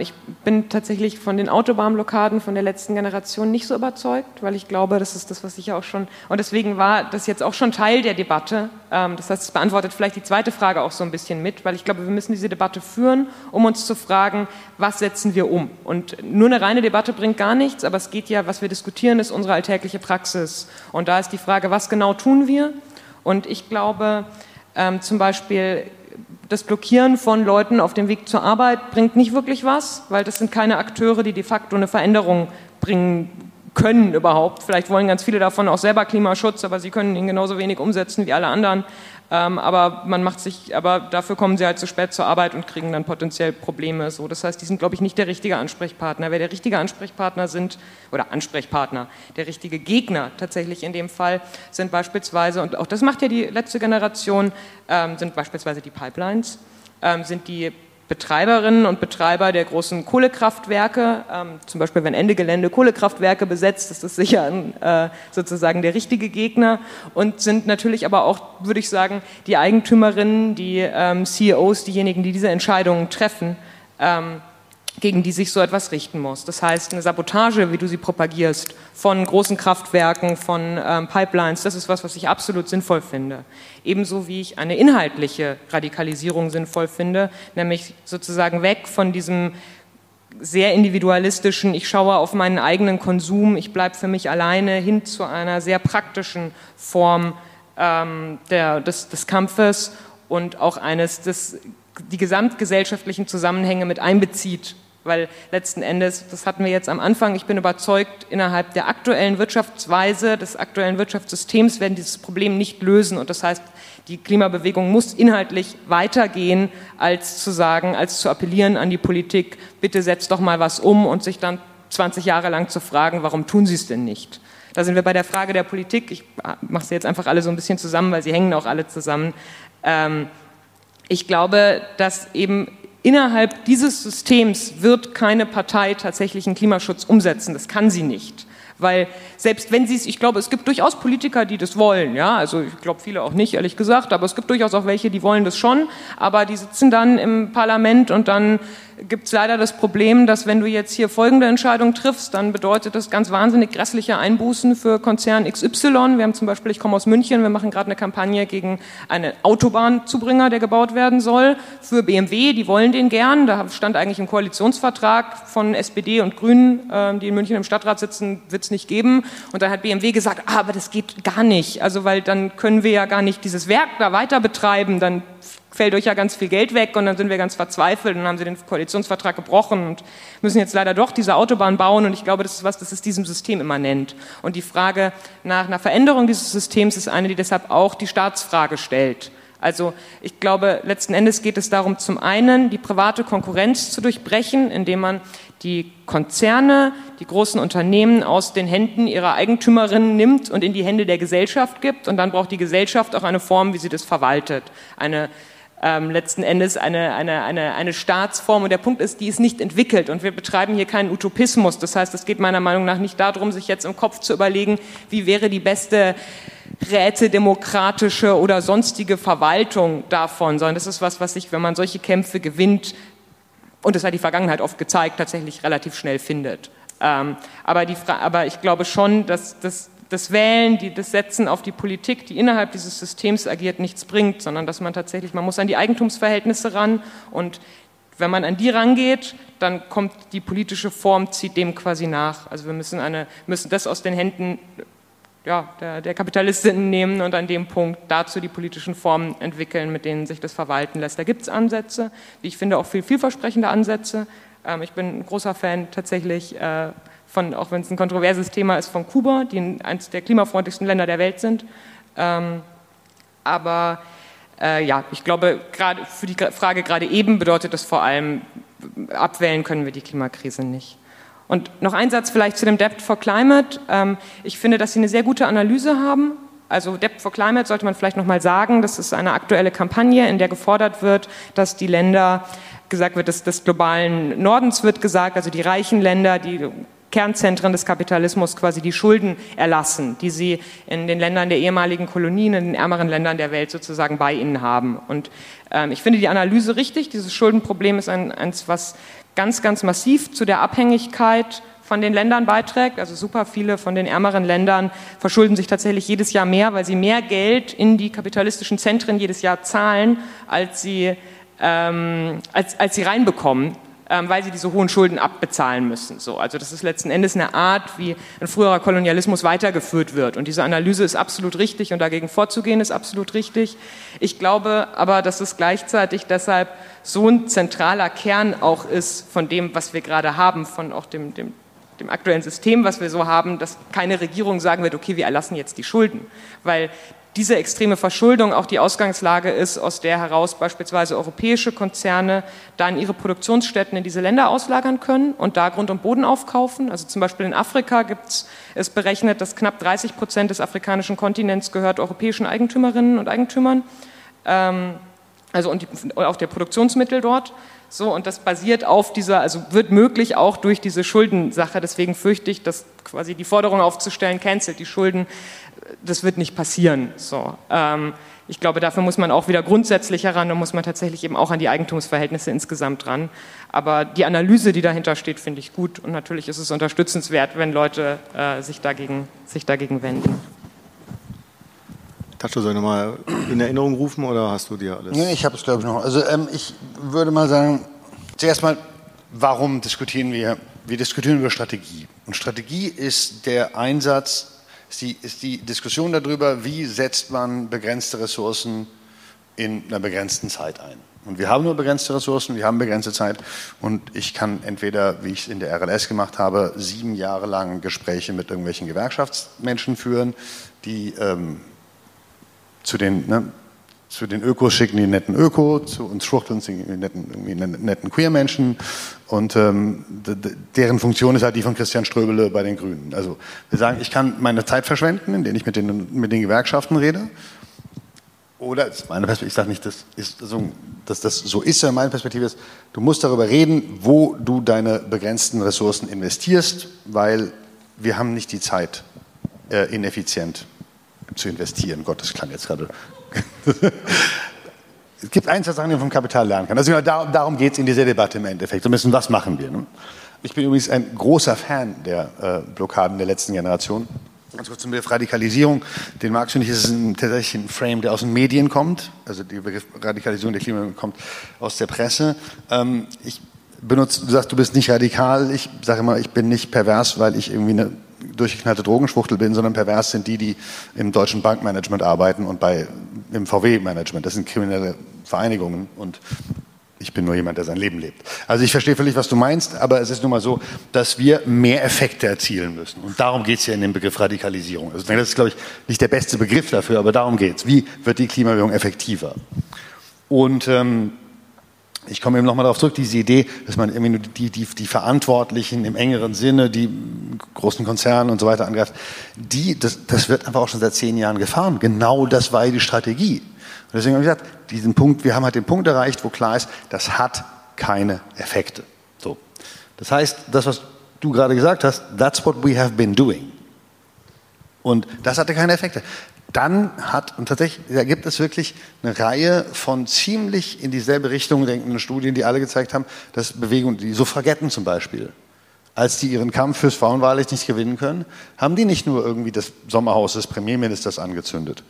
ich bin tatsächlich von den Autobahnblockaden von der letzten Generation nicht so überzeugt, weil ich glaube, das ist das, was ich ja auch schon, und deswegen war das jetzt auch schon Teil der Debatte. Ähm, das heißt, es beantwortet vielleicht die zweite Frage auch so ein bisschen mit, weil ich glaube, wir müssen diese Debatte führen, um uns zu fragen, was setzen wir um? Und nur eine reine Debatte bringt gar nichts, aber es geht ja, was wir diskutieren, ist unsere alltägliche Praxis. Und da ist die Frage, was genau tun wir? Und ich glaube, ähm, zum Beispiel das Blockieren von Leuten auf dem Weg zur Arbeit bringt nicht wirklich was, weil das sind keine Akteure, die de facto eine Veränderung bringen können überhaupt. Vielleicht wollen ganz viele davon auch selber Klimaschutz, aber sie können ihn genauso wenig umsetzen wie alle anderen. Ähm, aber man macht sich, aber dafür kommen sie halt zu spät zur Arbeit und kriegen dann potenziell Probleme. So, das heißt, die sind, glaube ich, nicht der richtige Ansprechpartner. Wer der richtige Ansprechpartner sind oder Ansprechpartner, der richtige Gegner tatsächlich in dem Fall sind beispielsweise und auch das macht ja die letzte Generation, ähm, sind beispielsweise die Pipelines, ähm, sind die Betreiberinnen und Betreiber der großen Kohlekraftwerke, ähm, zum Beispiel wenn Ende Gelände Kohlekraftwerke besetzt, ist das sicher ein, äh, sozusagen der richtige Gegner und sind natürlich aber auch, würde ich sagen, die Eigentümerinnen, die ähm, CEOs, diejenigen, die diese Entscheidungen treffen. Ähm, gegen die sich so etwas richten muss. Das heißt, eine Sabotage, wie du sie propagierst, von großen Kraftwerken, von ähm, Pipelines, das ist was, was ich absolut sinnvoll finde. Ebenso wie ich eine inhaltliche Radikalisierung sinnvoll finde, nämlich sozusagen weg von diesem sehr individualistischen, ich schaue auf meinen eigenen Konsum, ich bleibe für mich alleine, hin zu einer sehr praktischen Form ähm, der, des, des Kampfes und auch eines, das die gesamtgesellschaftlichen Zusammenhänge mit einbezieht weil letzten Endes, das hatten wir jetzt am Anfang, ich bin überzeugt, innerhalb der aktuellen Wirtschaftsweise, des aktuellen Wirtschaftssystems werden dieses Problem nicht lösen. Und das heißt, die Klimabewegung muss inhaltlich weitergehen, als zu sagen, als zu appellieren an die Politik, bitte setzt doch mal was um und sich dann 20 Jahre lang zu fragen, warum tun sie es denn nicht? Da sind wir bei der Frage der Politik. Ich mache sie jetzt einfach alle so ein bisschen zusammen, weil sie hängen auch alle zusammen. Ähm, ich glaube, dass eben Innerhalb dieses Systems wird keine Partei tatsächlich einen Klimaschutz umsetzen. Das kann sie nicht. Weil selbst wenn sie es, ich glaube, es gibt durchaus Politiker, die das wollen, ja, also ich glaube viele auch nicht, ehrlich gesagt, aber es gibt durchaus auch welche, die wollen das schon, aber die sitzen dann im Parlament und dann gibt es leider das Problem, dass wenn du jetzt hier folgende Entscheidung triffst, dann bedeutet das ganz wahnsinnig grässliche Einbußen für Konzern XY. Wir haben zum Beispiel, ich komme aus München, wir machen gerade eine Kampagne gegen einen Autobahnzubringer, der gebaut werden soll, für BMW, die wollen den gern. Da stand eigentlich im Koalitionsvertrag von SPD und Grünen, ähm, die in München im Stadtrat sitzen, wird es nicht geben. Und dann hat BMW gesagt, ah, aber das geht gar nicht, also weil dann können wir ja gar nicht dieses Werk da weiter betreiben, dann fällt euch ja ganz viel Geld weg und dann sind wir ganz verzweifelt und haben sie den Koalitionsvertrag gebrochen und müssen jetzt leider doch diese Autobahn bauen und ich glaube, das ist was, das ist diesem System immanent. Und die Frage nach einer Veränderung dieses Systems ist eine, die deshalb auch die Staatsfrage stellt. Also ich glaube, letzten Endes geht es darum, zum einen die private Konkurrenz zu durchbrechen, indem man die Konzerne, die großen Unternehmen aus den Händen ihrer Eigentümerinnen nimmt und in die Hände der Gesellschaft gibt. Und dann braucht die Gesellschaft auch eine Form, wie sie das verwaltet. Eine ähm, letzten Endes eine, eine, eine, eine Staatsform. Und der Punkt ist, die ist nicht entwickelt. Und wir betreiben hier keinen Utopismus. Das heißt, es geht meiner Meinung nach nicht darum, sich jetzt im Kopf zu überlegen, wie wäre die beste rätedemokratische oder sonstige Verwaltung davon, sondern das ist was, was sich, wenn man solche Kämpfe gewinnt, und das hat die Vergangenheit oft gezeigt, tatsächlich relativ schnell findet. Ähm, aber, die, aber ich glaube schon, dass, dass das Wählen, die, das Setzen auf die Politik, die innerhalb dieses Systems agiert, nichts bringt, sondern dass man tatsächlich, man muss an die Eigentumsverhältnisse ran und wenn man an die rangeht, dann kommt die politische Form, zieht dem quasi nach. Also wir müssen, eine, müssen das aus den Händen ja, der, der Kapitalistinnen nehmen und an dem Punkt dazu die politischen Formen entwickeln, mit denen sich das verwalten lässt. Da gibt es Ansätze, wie ich finde auch viel vielversprechende Ansätze. Ähm, ich bin ein großer Fan tatsächlich äh, von, auch wenn es ein kontroverses Thema ist, von Kuba, die eines der klimafreundlichsten Länder der Welt sind. Ähm, aber äh, ja, ich glaube, gerade für die Frage gerade eben bedeutet das vor allem, abwählen können wir die Klimakrise nicht. Und noch ein Satz vielleicht zu dem Debt for Climate. Ähm, ich finde, dass Sie eine sehr gute Analyse haben. Also Debt for Climate sollte man vielleicht noch mal sagen. Das ist eine aktuelle Kampagne, in der gefordert wird, dass die Länder gesagt wird, dass des globalen Nordens wird gesagt, also die reichen Länder, die Kernzentren des Kapitalismus quasi die Schulden erlassen, die sie in den Ländern der ehemaligen Kolonien, in den ärmeren Ländern der Welt sozusagen bei ihnen haben. Und ähm, ich finde die Analyse richtig. Dieses Schuldenproblem ist ein, eins, was ganz, ganz massiv zu der Abhängigkeit von den Ländern beiträgt. Also super viele von den ärmeren Ländern verschulden sich tatsächlich jedes Jahr mehr, weil sie mehr Geld in die kapitalistischen Zentren jedes Jahr zahlen, als sie, ähm, als, als sie reinbekommen ähm, weil sie diese hohen Schulden abbezahlen müssen. So, also das ist letzten Endes eine Art, wie ein früherer Kolonialismus weitergeführt wird. Und diese Analyse ist absolut richtig und dagegen vorzugehen ist absolut richtig. Ich glaube aber, dass es gleichzeitig deshalb so ein zentraler Kern auch ist von dem, was wir gerade haben, von auch dem, dem dem aktuellen System, was wir so haben, dass keine Regierung sagen wird, okay, wir erlassen jetzt die Schulden, weil diese extreme Verschuldung auch die Ausgangslage ist, aus der heraus beispielsweise europäische Konzerne dann ihre Produktionsstätten in diese Länder auslagern können und da Grund und Boden aufkaufen. Also zum Beispiel in Afrika gibt es berechnet, dass knapp 30 Prozent des afrikanischen Kontinents gehört europäischen Eigentümerinnen und Eigentümern. Ähm, also und, die, auch der Produktionsmittel dort. So, und das basiert auf dieser, also wird möglich auch durch diese Schuldensache. Deswegen fürchte ich, dass quasi die Forderung aufzustellen, cancelt die Schulden, das wird nicht passieren. So, ähm, ich glaube, dafür muss man auch wieder grundsätzlich heran und muss man tatsächlich eben auch an die Eigentumsverhältnisse insgesamt ran. Aber die Analyse, die dahinter steht, finde ich gut. Und natürlich ist es unterstützenswert, wenn Leute äh, sich, dagegen, sich dagegen wenden. Tasche, soll ich nochmal in Erinnerung rufen oder hast du dir alles? Nee, ich habe es, glaube ich, noch. Also ähm, ich würde mal sagen, zuerst mal, warum diskutieren wir? Wir diskutieren über Strategie. Und Strategie ist der Einsatz ist die, Diskussion darüber, wie setzt man begrenzte Ressourcen in einer begrenzten Zeit ein. Und wir haben nur begrenzte Ressourcen, wir haben begrenzte Zeit und ich kann entweder, wie ich es in der RLS gemacht habe, sieben Jahre lang Gespräche mit irgendwelchen Gewerkschaftsmenschen führen, die ähm, zu den ne, zu den Ökos schicken die netten Öko, zu uns schwuchteln sie die netten, irgendwie netten Queer-Menschen und ähm, deren Funktion ist halt die von Christian Ströbele bei den Grünen. Also wir sagen, ich kann meine Zeit verschwenden, indem ich mit den, mit den Gewerkschaften rede. Oder, ist meine Perspektive, ich sage nicht, das ist so, dass das so ist, sondern meine Perspektive ist, du musst darüber reden, wo du deine begrenzten Ressourcen investierst, weil wir haben nicht die Zeit, äh, ineffizient zu investieren. Gott, das klang jetzt gerade es gibt ein, zwei Sachen, die man vom Kapital lernen kann. Also darum geht es in dieser Debatte im Endeffekt. So ein bisschen, was machen wir? Ne? Ich bin übrigens ein großer Fan der äh, Blockaden der letzten Generation. Ganz kurz zum Begriff Radikalisierung. Den magst du nicht, es ist ein, tatsächlich ein Frame, der aus den Medien kommt. Also der Begriff Radikalisierung der Klima kommt aus der Presse. Ähm, ich benutze, du sagst, du bist nicht radikal. Ich sage immer, ich bin nicht pervers, weil ich irgendwie eine durchgeknallte Drogenschwuchtel bin, sondern pervers sind die, die im deutschen Bankmanagement arbeiten und bei, im VW-Management. Das sind kriminelle Vereinigungen und ich bin nur jemand, der sein Leben lebt. Also ich verstehe völlig, was du meinst, aber es ist nun mal so, dass wir mehr Effekte erzielen müssen. Und darum geht es ja in dem Begriff Radikalisierung. Also das ist, glaube ich, nicht der beste Begriff dafür, aber darum geht es. Wie wird die Klimabewegung effektiver? Und ähm, ich komme eben nochmal darauf zurück, diese Idee, dass man irgendwie nur die, die, die Verantwortlichen im engeren Sinne, die großen Konzerne und so weiter angreift, die, das, das wird einfach auch schon seit zehn Jahren gefahren. Genau das war die Strategie. Und deswegen habe ich gesagt, diesen Punkt, wir haben halt den Punkt erreicht, wo klar ist, das hat keine Effekte. So. Das heißt, das, was du gerade gesagt hast, that's what we have been doing. Und das hatte keine Effekte dann hat, und tatsächlich, da gibt es wirklich eine Reihe von ziemlich in dieselbe Richtung denkenden Studien, die alle gezeigt haben, dass Bewegungen, die Suffragetten zum Beispiel, als die ihren Kampf fürs Frauenwahlrecht nicht gewinnen können, haben die nicht nur irgendwie das Sommerhaus des Premierministers angezündet.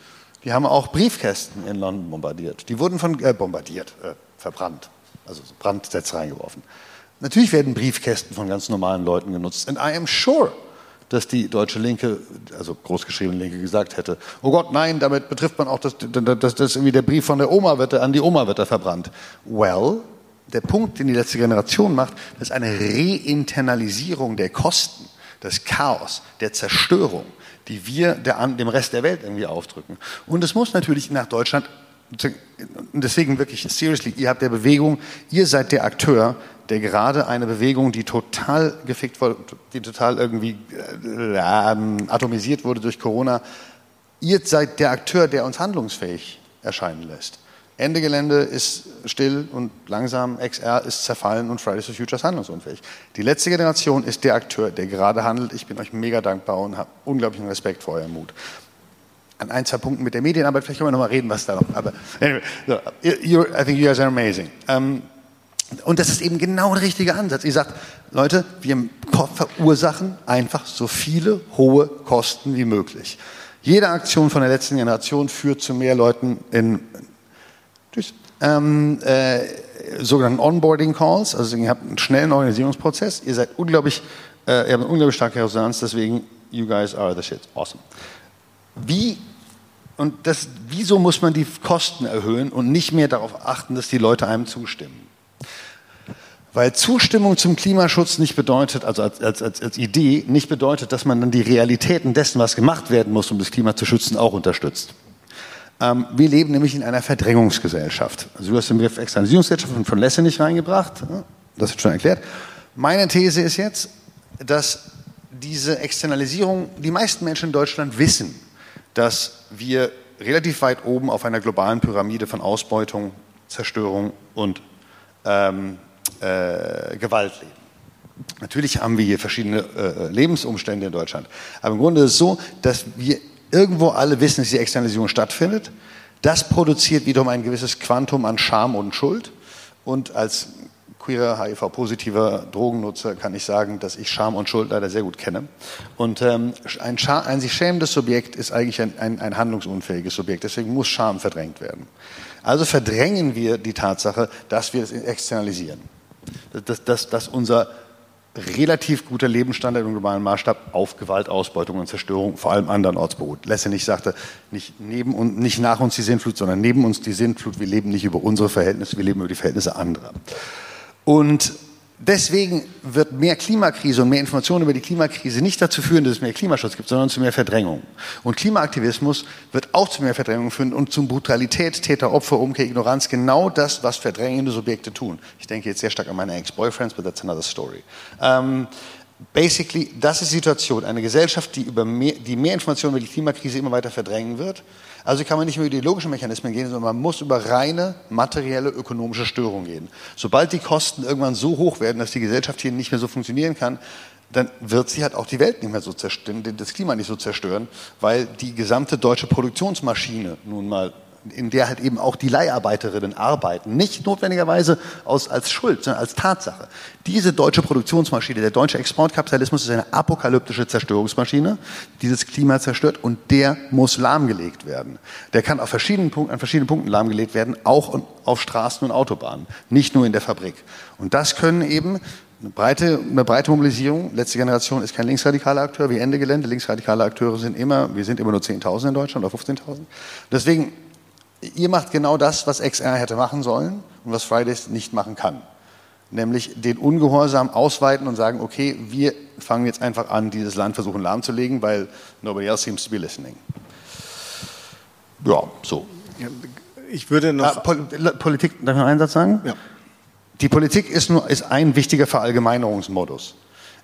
Die haben auch Briefkästen in London bombardiert. Die wurden von, äh, bombardiert, äh, verbrannt, also so Brandsätze reingeworfen. Natürlich werden Briefkästen von ganz normalen Leuten genutzt. And I am sure dass die deutsche Linke, also großgeschriebene Linke, gesagt hätte, oh Gott, nein, damit betrifft man auch, dass, dass, dass irgendwie der Brief von der Oma wird, an die Oma wird er verbrannt. Well, der Punkt, den die letzte Generation macht, ist eine Reinternalisierung der Kosten. das Chaos, der Zerstörung, die wir der, dem Rest der Welt irgendwie aufdrücken. Und es muss natürlich nach Deutschland, deswegen wirklich, seriously, ihr habt der Bewegung, ihr seid der Akteur, der gerade eine Bewegung, die total gefickt wurde, die total irgendwie äh, atomisiert wurde durch Corona, ihr seid der Akteur, der uns handlungsfähig erscheinen lässt. Ende Gelände ist still und langsam, XR ist zerfallen und Fridays for Future ist handlungsunfähig. Die letzte Generation ist der Akteur, der gerade handelt. Ich bin euch mega dankbar und habe unglaublichen Respekt vor eurem Mut. An ein, zwei Punkten mit der Medienarbeit, vielleicht können wir noch mal reden, was da noch. Aber anyway, so, I think you guys are amazing. Um, ähm, und das ist eben genau der richtige Ansatz. Ihr sagt, Leute, wir verursachen einfach so viele hohe Kosten wie möglich. Jede Aktion von der letzten Generation führt zu mehr Leuten in Tschüss. Ähm, äh, sogenannten Onboarding Calls. Also ihr habt einen schnellen Organisierungsprozess. Ihr seid unglaublich, äh, ihr habt eine unglaublich starke Resonanz. Deswegen, you guys are the shit. Awesome. Wie und das, wieso muss man die Kosten erhöhen und nicht mehr darauf achten, dass die Leute einem zustimmen? Weil Zustimmung zum Klimaschutz nicht bedeutet, also als, als, als, Idee, nicht bedeutet, dass man dann die Realitäten dessen, was gemacht werden muss, um das Klima zu schützen, auch unterstützt. Ähm, wir leben nämlich in einer Verdrängungsgesellschaft. Also du hast den Begriff Externalisierungsgesellschaft von Lesse nicht reingebracht. Das wird schon erklärt. Meine These ist jetzt, dass diese Externalisierung, die meisten Menschen in Deutschland wissen, dass wir relativ weit oben auf einer globalen Pyramide von Ausbeutung, Zerstörung und ähm, äh, Gewalt leben. Natürlich haben wir hier verschiedene äh, Lebensumstände in Deutschland. Aber im Grunde ist es so, dass wir irgendwo alle wissen, dass die Externalisierung stattfindet. Das produziert wiederum ein gewisses Quantum an Scham und Schuld. Und als queerer, HIV-positiver Drogennutzer kann ich sagen, dass ich Scham und Schuld leider sehr gut kenne. Und ähm, ein, ein, sich schämendes Subjekt ist eigentlich ein, ein, ein handlungsunfähiges Subjekt. Deswegen muss Scham verdrängt werden. Also verdrängen wir die Tatsache, dass wir es externalisieren. Dass, dass, dass unser relativ guter Lebensstandard im globalen Maßstab auf Gewalt, Ausbeutung und Zerstörung vor allem andernorts beruht. Lessenich sagte, nicht, neben und, nicht nach uns die Sintflut, sondern neben uns die Sintflut. Wir leben nicht über unsere Verhältnisse, wir leben über die Verhältnisse anderer. Und deswegen wird mehr Klimakrise und mehr Informationen über die Klimakrise nicht dazu führen, dass es mehr Klimaschutz gibt, sondern zu mehr Verdrängung. Und Klimaaktivismus wird auch zu mehr Verdrängung führen und zu Brutalität, Täter, Opfer, Umkehr, Ignoranz. Genau das, was verdrängende Subjekte tun. Ich denke jetzt sehr stark an meine Ex-Boyfriends, but that's another story. Ähm, basically, das ist die Situation. Eine Gesellschaft, die, über mehr, die mehr Informationen über die Klimakrise immer weiter verdrängen wird, also kann man nicht über ideologische Mechanismen gehen, sondern man muss über reine materielle ökonomische Störungen gehen. Sobald die Kosten irgendwann so hoch werden, dass die Gesellschaft hier nicht mehr so funktionieren kann, dann wird sie halt auch die Welt nicht mehr so zerstören, das Klima nicht so zerstören, weil die gesamte deutsche Produktionsmaschine nun mal in der halt eben auch die Leiharbeiterinnen arbeiten. Nicht notwendigerweise aus, als Schuld, sondern als Tatsache. Diese deutsche Produktionsmaschine, der deutsche Exportkapitalismus ist eine apokalyptische Zerstörungsmaschine, die das Klima zerstört und der muss lahmgelegt werden. Der kann auf verschiedenen Punkten, an verschiedenen Punkten lahmgelegt werden, auch auf Straßen und Autobahnen, nicht nur in der Fabrik. Und das können eben eine breite, eine breite Mobilisierung. Letzte Generation ist kein linksradikaler Akteur wie Ende Gelände. Linksradikale Akteure sind immer, wir sind immer nur 10.000 in Deutschland oder 15.000. Deswegen ihr macht genau das, was XR hätte machen sollen und was Fridays nicht machen kann. Nämlich den Ungehorsam ausweiten und sagen, okay, wir fangen jetzt einfach an, dieses Land versuchen lahmzulegen, weil nobody else seems to be listening. Ja, so. Ich würde noch. Ah, Pol Politik, darf ich noch einen Satz sagen? Ja. Die Politik ist nur ist ein wichtiger Verallgemeinerungsmodus.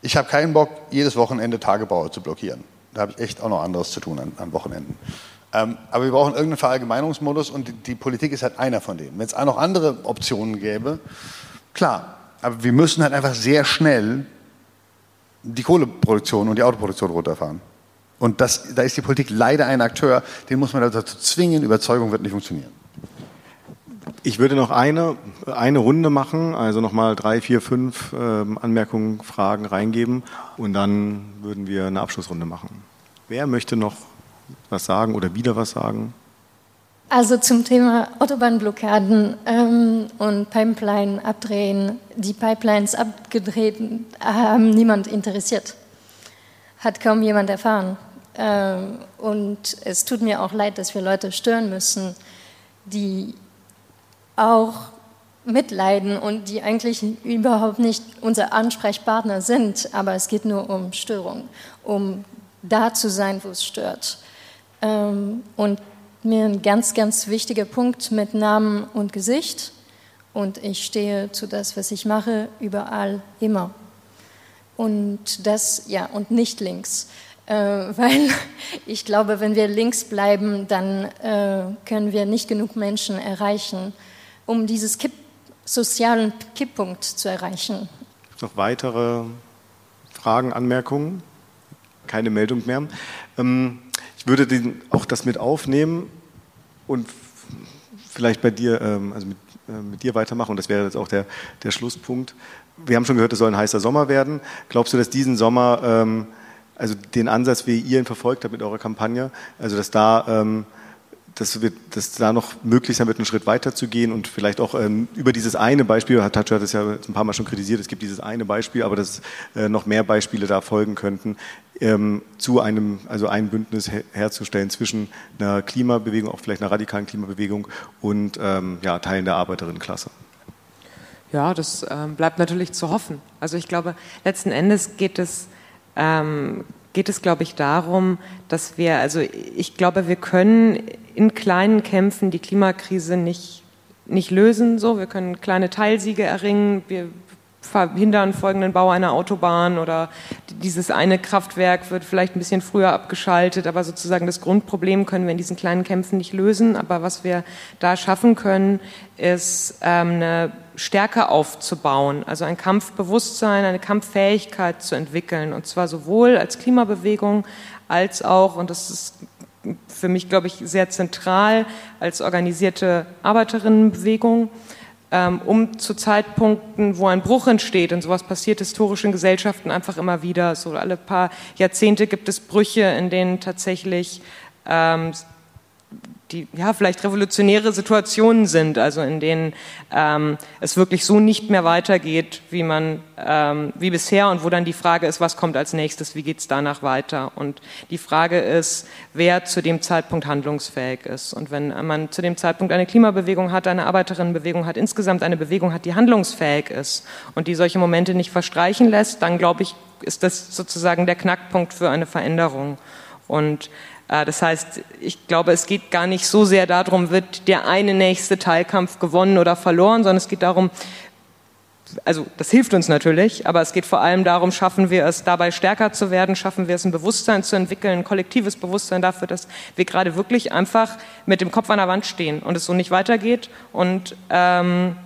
Ich habe keinen Bock, jedes Wochenende Tagebauer zu blockieren. Da habe ich echt auch noch anderes zu tun an, an Wochenenden. Ähm, aber wir brauchen irgendeinen Verallgemeinungsmodus und die, die Politik ist halt einer von denen. Wenn es auch noch andere Optionen gäbe, klar. Aber wir müssen halt einfach sehr schnell die Kohleproduktion und die Autoproduktion runterfahren. Und das, da ist die Politik leider ein Akteur, den muss man dazu zwingen, Überzeugung wird nicht funktionieren. Ich würde noch eine, eine Runde machen, also nochmal drei, vier, fünf ähm, Anmerkungen, Fragen reingeben und dann würden wir eine Abschlussrunde machen. Wer möchte noch was sagen oder wieder was sagen? Also zum Thema Autobahnblockaden ähm, und Pipeline abdrehen. Die Pipelines abgedreht haben niemand interessiert. Hat kaum jemand erfahren. Ähm, und es tut mir auch leid, dass wir Leute stören müssen, die auch mitleiden und die eigentlich überhaupt nicht unser Ansprechpartner sind, aber es geht nur um Störung, um da zu sein, wo es stört. Ähm, und mir ein ganz, ganz wichtiger Punkt mit Namen und Gesicht und ich stehe zu das, was ich mache, überall immer. Und das, ja, und nicht links. Äh, weil ich glaube, wenn wir links bleiben, dann äh, können wir nicht genug Menschen erreichen, um dieses Kipp sozialen Kipppunkt zu erreichen. Noch weitere Fragen, Anmerkungen? Keine Meldung mehr. Ähm, ich würde den, auch das mit aufnehmen und vielleicht bei dir, ähm, also mit, äh, mit dir weitermachen. Und das wäre jetzt auch der, der Schlusspunkt. Wir haben schon gehört, es soll ein heißer Sommer werden. Glaubst du, dass diesen Sommer, ähm, also den Ansatz, wie ihr ihn verfolgt habt mit eurer Kampagne, also dass da ähm, dass, dass da noch möglich sein wird, einen Schritt weiter zu gehen und vielleicht auch ähm, über dieses eine Beispiel, Herr Tatscher hat es ja ein paar Mal schon kritisiert, es gibt dieses eine Beispiel, aber dass äh, noch mehr Beispiele da folgen könnten, ähm, zu einem, also ein Bündnis her herzustellen zwischen einer Klimabewegung, auch vielleicht einer radikalen Klimabewegung und ähm, ja, Teilen der Arbeiterinnenklasse. Ja, das ähm, bleibt natürlich zu hoffen. Also ich glaube, letzten Endes geht es ähm, geht es, glaube ich, darum, dass wir, also ich glaube, wir können in kleinen Kämpfen die Klimakrise nicht, nicht lösen. So, wir können kleine Teilsiege erringen. Wir verhindern folgenden Bau einer Autobahn oder dieses eine Kraftwerk wird vielleicht ein bisschen früher abgeschaltet, aber sozusagen das Grundproblem können wir in diesen kleinen Kämpfen nicht lösen. Aber was wir da schaffen können, ist ähm, eine Stärke aufzubauen, also ein Kampfbewusstsein, eine Kampffähigkeit zu entwickeln und zwar sowohl als Klimabewegung als auch, und das ist für mich, glaube ich, sehr zentral, als organisierte Arbeiterinnenbewegung um zu Zeitpunkten, wo ein Bruch entsteht, und sowas passiert historisch in Gesellschaften einfach immer wieder, so alle paar Jahrzehnte gibt es Brüche, in denen tatsächlich ähm, die ja vielleicht revolutionäre Situationen sind, also in denen ähm, es wirklich so nicht mehr weitergeht, wie man ähm, wie bisher und wo dann die Frage ist, was kommt als nächstes, wie geht es danach weiter? Und die Frage ist, wer zu dem Zeitpunkt handlungsfähig ist. Und wenn man zu dem Zeitpunkt eine Klimabewegung hat, eine Arbeiterinnenbewegung hat, insgesamt eine Bewegung hat, die handlungsfähig ist und die solche Momente nicht verstreichen lässt, dann glaube ich, ist das sozusagen der Knackpunkt für eine Veränderung. Und das heißt, ich glaube, es geht gar nicht so sehr darum, wird der eine nächste Teilkampf gewonnen oder verloren, sondern es geht darum, also das hilft uns natürlich, aber es geht vor allem darum, schaffen wir es dabei stärker zu werden, schaffen wir es ein Bewusstsein zu entwickeln, ein kollektives Bewusstsein dafür, dass wir gerade wirklich einfach mit dem Kopf an der Wand stehen und es so nicht weitergeht und ähm,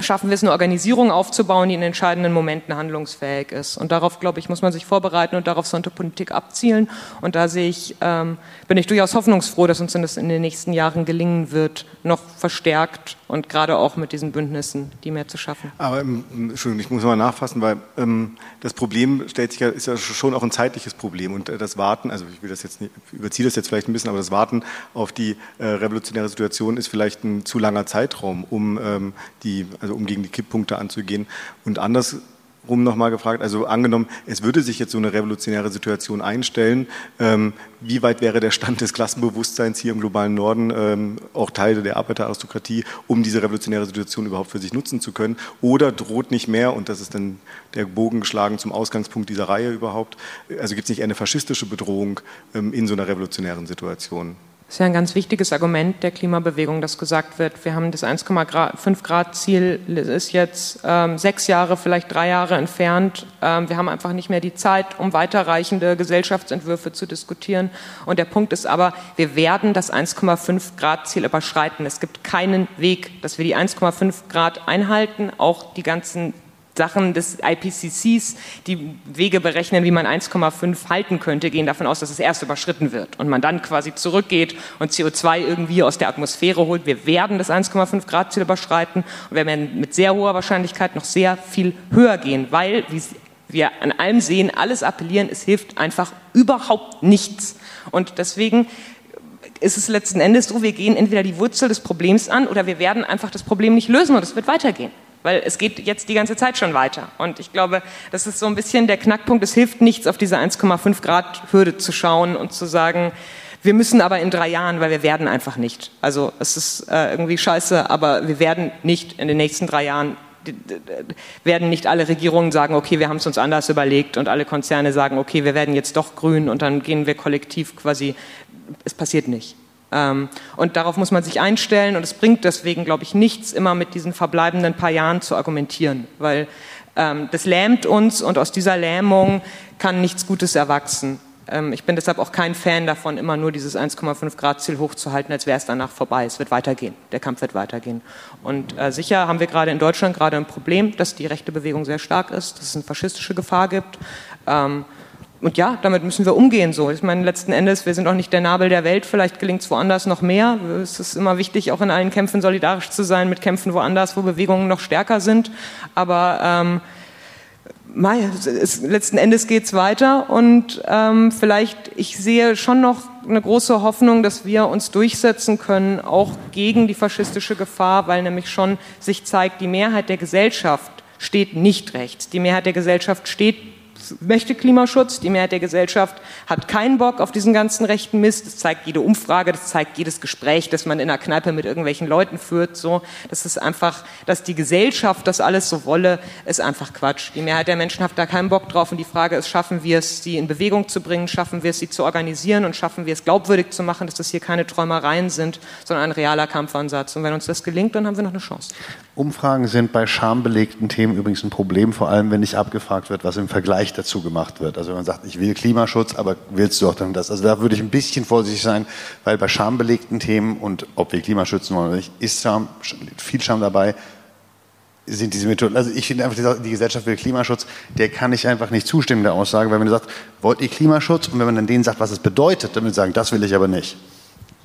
schaffen wir es, eine Organisierung aufzubauen, die in entscheidenden Momenten handlungsfähig ist. Und darauf, glaube ich, muss man sich vorbereiten und darauf sollte Politik abzielen. Und da sehe ich, ähm, bin ich durchaus hoffnungsfroh, dass uns das in den nächsten Jahren gelingen wird, noch verstärkt und gerade auch mit diesen Bündnissen, die mehr zu schaffen. Aber ähm, Entschuldigung, ich muss mal nachfassen, weil ähm, das Problem stellt sich ja, ist ja schon auch ein zeitliches Problem und äh, das Warten, also ich will das jetzt nicht, überziehe das jetzt vielleicht ein bisschen, aber das Warten auf die äh, revolutionäre Situation ist vielleicht ein zu langer Zeitraum, um ähm, die also um gegen die Kipppunkte anzugehen. Und andersrum nochmal gefragt, also angenommen, es würde sich jetzt so eine revolutionäre Situation einstellen, ähm, wie weit wäre der Stand des Klassenbewusstseins hier im globalen Norden, ähm, auch Teile der Arbeiteraristokratie, um diese revolutionäre Situation überhaupt für sich nutzen zu können? Oder droht nicht mehr, und das ist dann der Bogen geschlagen zum Ausgangspunkt dieser Reihe überhaupt, also gibt es nicht eine faschistische Bedrohung ähm, in so einer revolutionären Situation? Das ist ja ein ganz wichtiges Argument der Klimabewegung, dass gesagt wird, wir haben das 1,5 Grad Ziel, ist jetzt ähm, sechs Jahre, vielleicht drei Jahre entfernt. Ähm, wir haben einfach nicht mehr die Zeit, um weiterreichende Gesellschaftsentwürfe zu diskutieren. Und der Punkt ist aber, wir werden das 1,5 Grad Ziel überschreiten. Es gibt keinen Weg, dass wir die 1,5 Grad einhalten. Auch die ganzen Sachen des IPCCs, die Wege berechnen, wie man 1,5 halten könnte, gehen davon aus, dass es erst überschritten wird und man dann quasi zurückgeht und CO2 irgendwie aus der Atmosphäre holt. Wir werden das 1,5 Grad Ziel überschreiten und werden mit sehr hoher Wahrscheinlichkeit noch sehr viel höher gehen, weil wie wir an allem sehen, alles appellieren, es hilft einfach überhaupt nichts. Und deswegen ist es letzten Endes so, wir gehen entweder die Wurzel des Problems an oder wir werden einfach das Problem nicht lösen und es wird weitergehen weil es geht jetzt die ganze Zeit schon weiter. Und ich glaube, das ist so ein bisschen der Knackpunkt. Es hilft nichts, auf diese 1,5 Grad Hürde zu schauen und zu sagen, wir müssen aber in drei Jahren, weil wir werden einfach nicht. Also es ist äh, irgendwie scheiße, aber wir werden nicht in den nächsten drei Jahren werden nicht alle Regierungen sagen, okay, wir haben es uns anders überlegt und alle Konzerne sagen, okay, wir werden jetzt doch grün und dann gehen wir kollektiv quasi, es passiert nicht. Ähm, und darauf muss man sich einstellen und es bringt deswegen, glaube ich, nichts, immer mit diesen verbleibenden paar Jahren zu argumentieren, weil ähm, das lähmt uns und aus dieser Lähmung kann nichts Gutes erwachsen. Ähm, ich bin deshalb auch kein Fan davon, immer nur dieses 1,5 Grad Ziel hochzuhalten, als wäre es danach vorbei. Es wird weitergehen. Der Kampf wird weitergehen. Und äh, sicher haben wir gerade in Deutschland gerade ein Problem, dass die rechte Bewegung sehr stark ist, dass es eine faschistische Gefahr gibt. Und ja, damit müssen wir umgehen. So, ich meine, letzten Endes, wir sind auch nicht der Nabel der Welt. Vielleicht gelingt es woanders noch mehr. Es ist immer wichtig, auch in allen Kämpfen solidarisch zu sein mit Kämpfen woanders, wo Bewegungen noch stärker sind. Aber ähm, es, letzten Endes geht es weiter und ähm, vielleicht, ich sehe schon noch eine große Hoffnung, dass wir uns durchsetzen können, auch gegen die faschistische Gefahr, weil nämlich schon sich zeigt, die Mehrheit der Gesellschaft steht nicht rechts. Die Mehrheit der Gesellschaft steht möchte Klimaschutz. Die Mehrheit der Gesellschaft hat keinen Bock auf diesen ganzen rechten Mist. Das zeigt jede Umfrage, das zeigt jedes Gespräch, das man in einer Kneipe mit irgendwelchen Leuten führt. So, das ist einfach, dass die Gesellschaft das alles so wolle, ist einfach Quatsch. Die Mehrheit der Menschen hat da keinen Bock drauf. Und die Frage ist, schaffen wir es, sie in Bewegung zu bringen? Schaffen wir es, sie zu organisieren? Und schaffen wir es, glaubwürdig zu machen, dass das hier keine Träumereien sind, sondern ein realer Kampfansatz? Und wenn uns das gelingt, dann haben wir noch eine Chance. Umfragen sind bei schambelegten Themen übrigens ein Problem, vor allem wenn nicht abgefragt wird, was im Vergleich dazu gemacht wird. Also wenn man sagt, ich will Klimaschutz, aber willst du auch dann das? Also da würde ich ein bisschen vorsichtig sein, weil bei schambelegten Themen und ob wir Klima schützen wollen oder nicht, ist Scham, viel Scham dabei, sind diese Methoden. Also ich finde einfach, die Gesellschaft will Klimaschutz, der kann ich einfach nicht zustimmen der Aussage, weil wenn du sagst, wollt ihr Klimaschutz? Und wenn man dann denen sagt, was es bedeutet, dann ich sagen, das will ich aber nicht.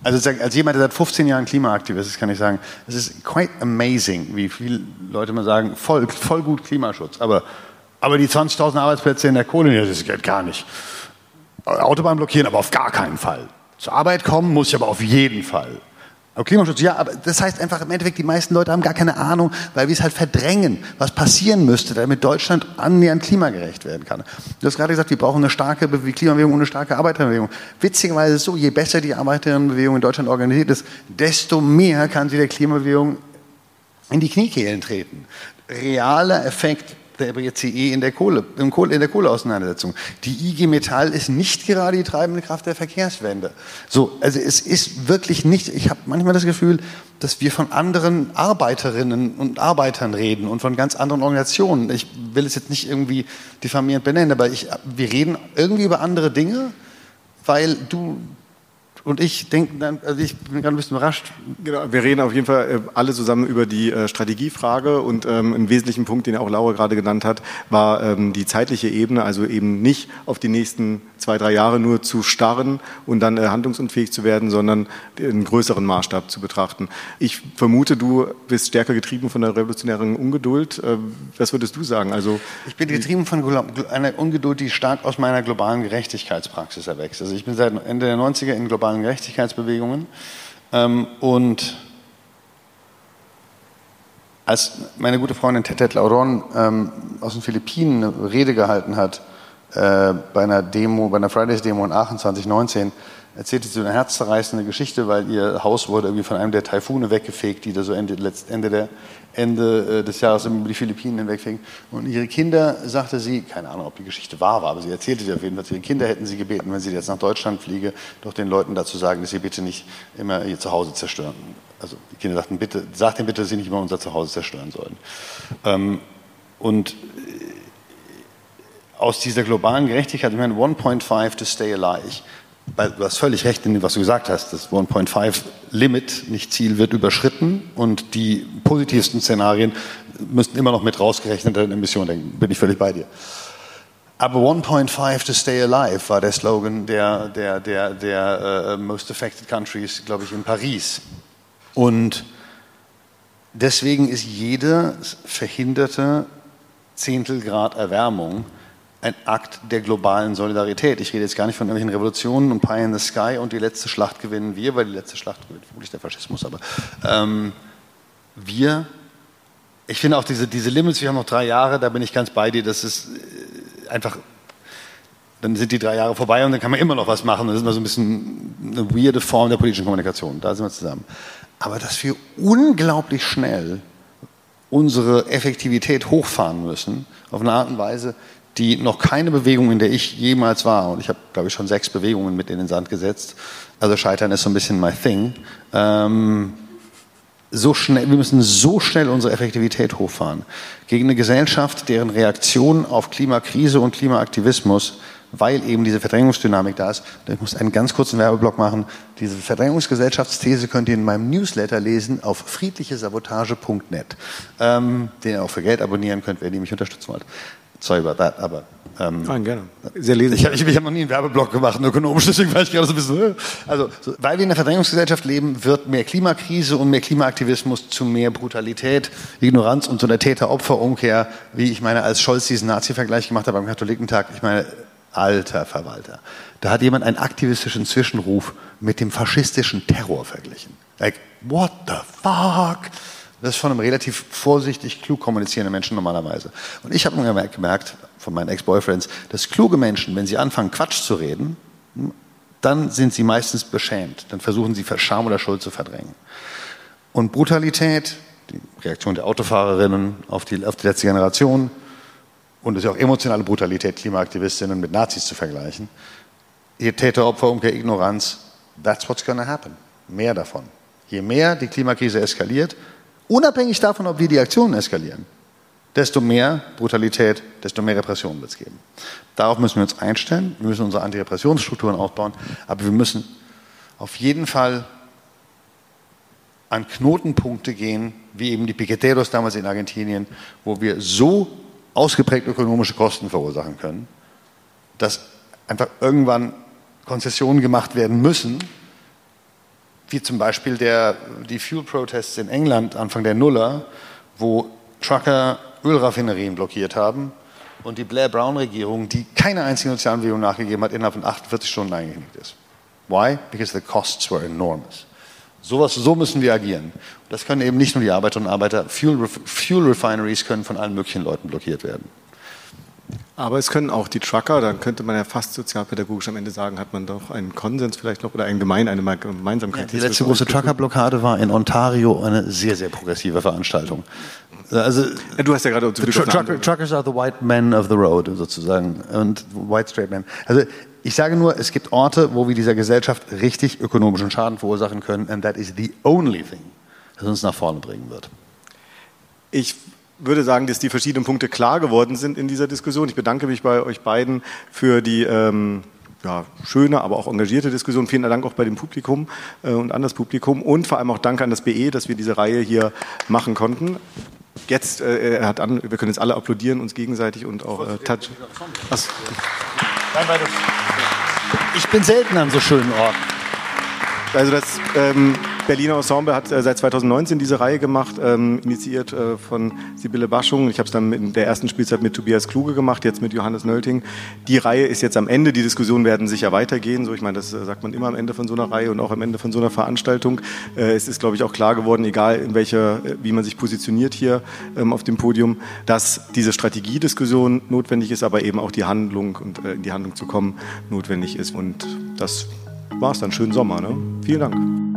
Also als jemand, der seit 15 Jahren Klimaaktivist ist, kann ich sagen, es ist quite amazing, wie viele Leute mal sagen, voll, voll gut Klimaschutz, aber, aber die 20.000 Arbeitsplätze in der Kohle, das geht gar nicht. Autobahn blockieren, aber auf gar keinen Fall. Zur Arbeit kommen muss ich aber auf jeden Fall. Aber Klimaschutz, ja, aber das heißt einfach im Endeffekt, die meisten Leute haben gar keine Ahnung, weil wir es halt verdrängen, was passieren müsste, damit Deutschland annähernd klimagerecht werden kann. Du hast gerade gesagt, wir brauchen eine starke Klimabewegung und eine starke Arbeiterbewegung. Witzigerweise ist es so, je besser die Arbeiterinnenbewegung in Deutschland organisiert ist, desto mehr kann sie der Klimabewegung in die Kniekehlen treten. Realer Effekt der BCE in der Kohle, in der Kohleauseinandersetzung. Die IG Metall ist nicht gerade die treibende Kraft der Verkehrswende. So, also es ist wirklich nicht, ich habe manchmal das Gefühl, dass wir von anderen Arbeiterinnen und Arbeitern reden und von ganz anderen Organisationen. Ich will es jetzt nicht irgendwie diffamierend benennen, aber ich, wir reden irgendwie über andere Dinge, weil du und ich denke also ich bin gerade ein bisschen überrascht. Genau, wir reden auf jeden Fall äh, alle zusammen über die äh, Strategiefrage und ähm, ein wesentlichen Punkt, den auch Laura gerade genannt hat, war ähm, die zeitliche Ebene, also eben nicht auf die nächsten zwei, drei Jahre nur zu starren und dann äh, handlungsunfähig zu werden, sondern einen größeren Maßstab zu betrachten. Ich vermute, du bist stärker getrieben von der revolutionären Ungeduld. Äh, was würdest du sagen? Also ich bin getrieben von einer Ungeduld, die stark aus meiner globalen Gerechtigkeitspraxis erwächst. Also ich bin seit Ende der 90er in globalen Gerechtigkeitsbewegungen. Ähm, und als meine gute Freundin Tetet Lauron ähm, aus den Philippinen eine Rede gehalten hat, äh, bei einer Demo, bei einer Fridays-Demo in Aachen 2019, erzählte sie eine herzzerreißende Geschichte, weil ihr Haus wurde irgendwie von einem der Taifune weggefegt, die da so Ende, Ende, der, Ende äh, des Jahres über die Philippinen hinwegfegen. Und ihre Kinder, sagte sie, keine Ahnung, ob die Geschichte wahr war, aber sie erzählte sie auf jeden Fall, ihre Kinder hätten sie gebeten, wenn sie jetzt nach Deutschland fliege, doch den Leuten dazu sagen, dass sie bitte nicht immer ihr Zuhause zerstören. Also die Kinder sagten, bitte, sagt ihnen bitte, dass sie nicht immer unser Zuhause zerstören sollen. Ähm, und aus dieser globalen Gerechtigkeit, ich meine, 1.5 to stay alive. Du hast völlig recht in dem, was du gesagt hast. Das 1.5 Limit, nicht Ziel, wird überschritten und die positivsten Szenarien müssten immer noch mit rausgerechnet in Emissionen denken. Bin ich völlig bei dir. Aber 1.5 to stay alive war der Slogan der, der, der, der uh, Most Affected Countries, glaube ich, in Paris. Und deswegen ist jede verhinderte Zehntelgrad Erwärmung ein Akt der globalen Solidarität. Ich rede jetzt gar nicht von irgendwelchen Revolutionen und Pie in the Sky und die letzte Schlacht gewinnen wir, weil die letzte Schlacht gewinnt vermutlich der Faschismus, aber ähm, wir, ich finde auch diese, diese Limits, wir haben noch drei Jahre, da bin ich ganz bei dir, das ist äh, einfach dann sind die drei Jahre vorbei und dann kann man immer noch was machen. Das ist immer so ein bisschen eine weirde Form der politischen Kommunikation. Da sind wir zusammen. Aber dass wir unglaublich schnell unsere Effektivität hochfahren müssen, auf eine Art und Weise, die noch keine Bewegung, in der ich jemals war, und ich habe, glaube ich, schon sechs Bewegungen mit in den Sand gesetzt, also Scheitern ist so ein bisschen my thing, ähm, so schnell, wir müssen so schnell unsere Effektivität hochfahren. Gegen eine Gesellschaft, deren Reaktion auf Klimakrise und Klimaaktivismus weil eben diese Verdrängungsdynamik da ist. Ich muss einen ganz kurzen Werbeblock machen. Diese Verdrängungsgesellschaftsthese könnt ihr in meinem Newsletter lesen auf friedlichesabotage.net, ähm, den ihr auch für Geld abonnieren könnt, wenn ihr mich unterstützen wollt. Sorry about that, aber ähm, Nein, gerne. Sehr lesend. Ich, ich, ich habe noch nie einen Werbeblock gemacht, einen ökonomischen, deswegen war ich gerade so ein bisschen. Äh. Also, so, weil wir in einer Verdrängungsgesellschaft leben, wird mehr Klimakrise und mehr Klimaaktivismus zu mehr Brutalität, Ignoranz und so einer Täter-Opfer-Umkehr, wie ich meine, als Scholz diesen Nazi-Vergleich gemacht hat beim Katholikentag. Ich meine, alter Verwalter. Da hat jemand einen aktivistischen Zwischenruf mit dem faschistischen Terror verglichen. Like, what the fuck? Das ist von einem relativ vorsichtig klug kommunizierenden Menschen normalerweise. Und ich habe mir gemerkt, von meinen Ex-Boyfriends, dass kluge Menschen, wenn sie anfangen, Quatsch zu reden, dann sind sie meistens beschämt. Dann versuchen sie Scham oder Schuld zu verdrängen. Und Brutalität, die Reaktion der Autofahrerinnen auf die, auf die letzte Generation, und es ist ja auch emotionale Brutalität, Klimaaktivistinnen mit Nazis zu vergleichen. Ihr Täter, Opfer, Umkehr, Ignoranz, that's what's gonna happen. Mehr davon. Je mehr die Klimakrise eskaliert, unabhängig davon, ob wir die Aktionen eskalieren, desto mehr Brutalität, desto mehr Repression wird es geben. Darauf müssen wir uns einstellen, wir müssen unsere Antirepressionsstrukturen aufbauen, aber wir müssen auf jeden Fall an Knotenpunkte gehen, wie eben die Piqueteros damals in Argentinien, wo wir so ausgeprägt ökonomische Kosten verursachen können, dass einfach irgendwann Konzessionen gemacht werden müssen, wie zum Beispiel der, die Fuel Protests in England Anfang der Nuller, wo Trucker Ölraffinerien blockiert haben und die Blair Brown-Regierung, die keine einzige Sozialbewegung nachgegeben hat, innerhalb von 48 Stunden eingeknickt ist. Why? Because the costs were enormous. Sowas, so müssen wir agieren. Das können eben nicht nur die Arbeiterinnen und Arbeiter. Fuel, Fuel Refineries können von allen möglichen Leuten blockiert werden. Aber es können auch die Trucker, dann könnte man ja fast sozialpädagogisch am Ende sagen, hat man doch einen Konsens vielleicht noch oder ein Gemein, eine Gemeinsamkeit. Ja, die letzte große Truckerblockade war in Ontario eine sehr, sehr progressive Veranstaltung. Also, ja, du hast ja gerade Trucker, Truckers are the white men of the road sozusagen und white straight men. Also ich sage nur, es gibt Orte, wo wir dieser Gesellschaft richtig ökonomischen Schaden verursachen können and that is the only thing, das uns nach vorne bringen wird. Ich würde sagen, dass die verschiedenen Punkte klar geworden sind in dieser Diskussion. Ich bedanke mich bei euch beiden für die ähm, ja, schöne, aber auch engagierte Diskussion. Vielen Dank auch bei dem Publikum äh, und an das Publikum und vor allem auch Danke an das BE, dass wir diese Reihe hier machen konnten. Jetzt, äh, hat an, wir können jetzt alle applaudieren, uns gegenseitig und auch äh, touch. Ich bin selten an so schönen Orten. Also das ähm, Berliner Ensemble hat äh, seit 2019 diese Reihe gemacht, ähm, initiiert äh, von Sibylle Baschung. Ich habe es dann in der ersten Spielzeit mit Tobias Kluge gemacht, jetzt mit Johannes Nölting. Die Reihe ist jetzt am Ende. Die Diskussionen werden sicher weitergehen. So, ich meine, das äh, sagt man immer am Ende von so einer Reihe und auch am Ende von so einer Veranstaltung. Äh, es ist, glaube ich, auch klar geworden, egal in welcher, äh, wie man sich positioniert hier ähm, auf dem Podium, dass diese Strategiediskussion notwendig ist, aber eben auch die Handlung und äh, in die Handlung zu kommen notwendig ist. Und das war es dann. Schönen Sommer. Ne? Vielen Dank.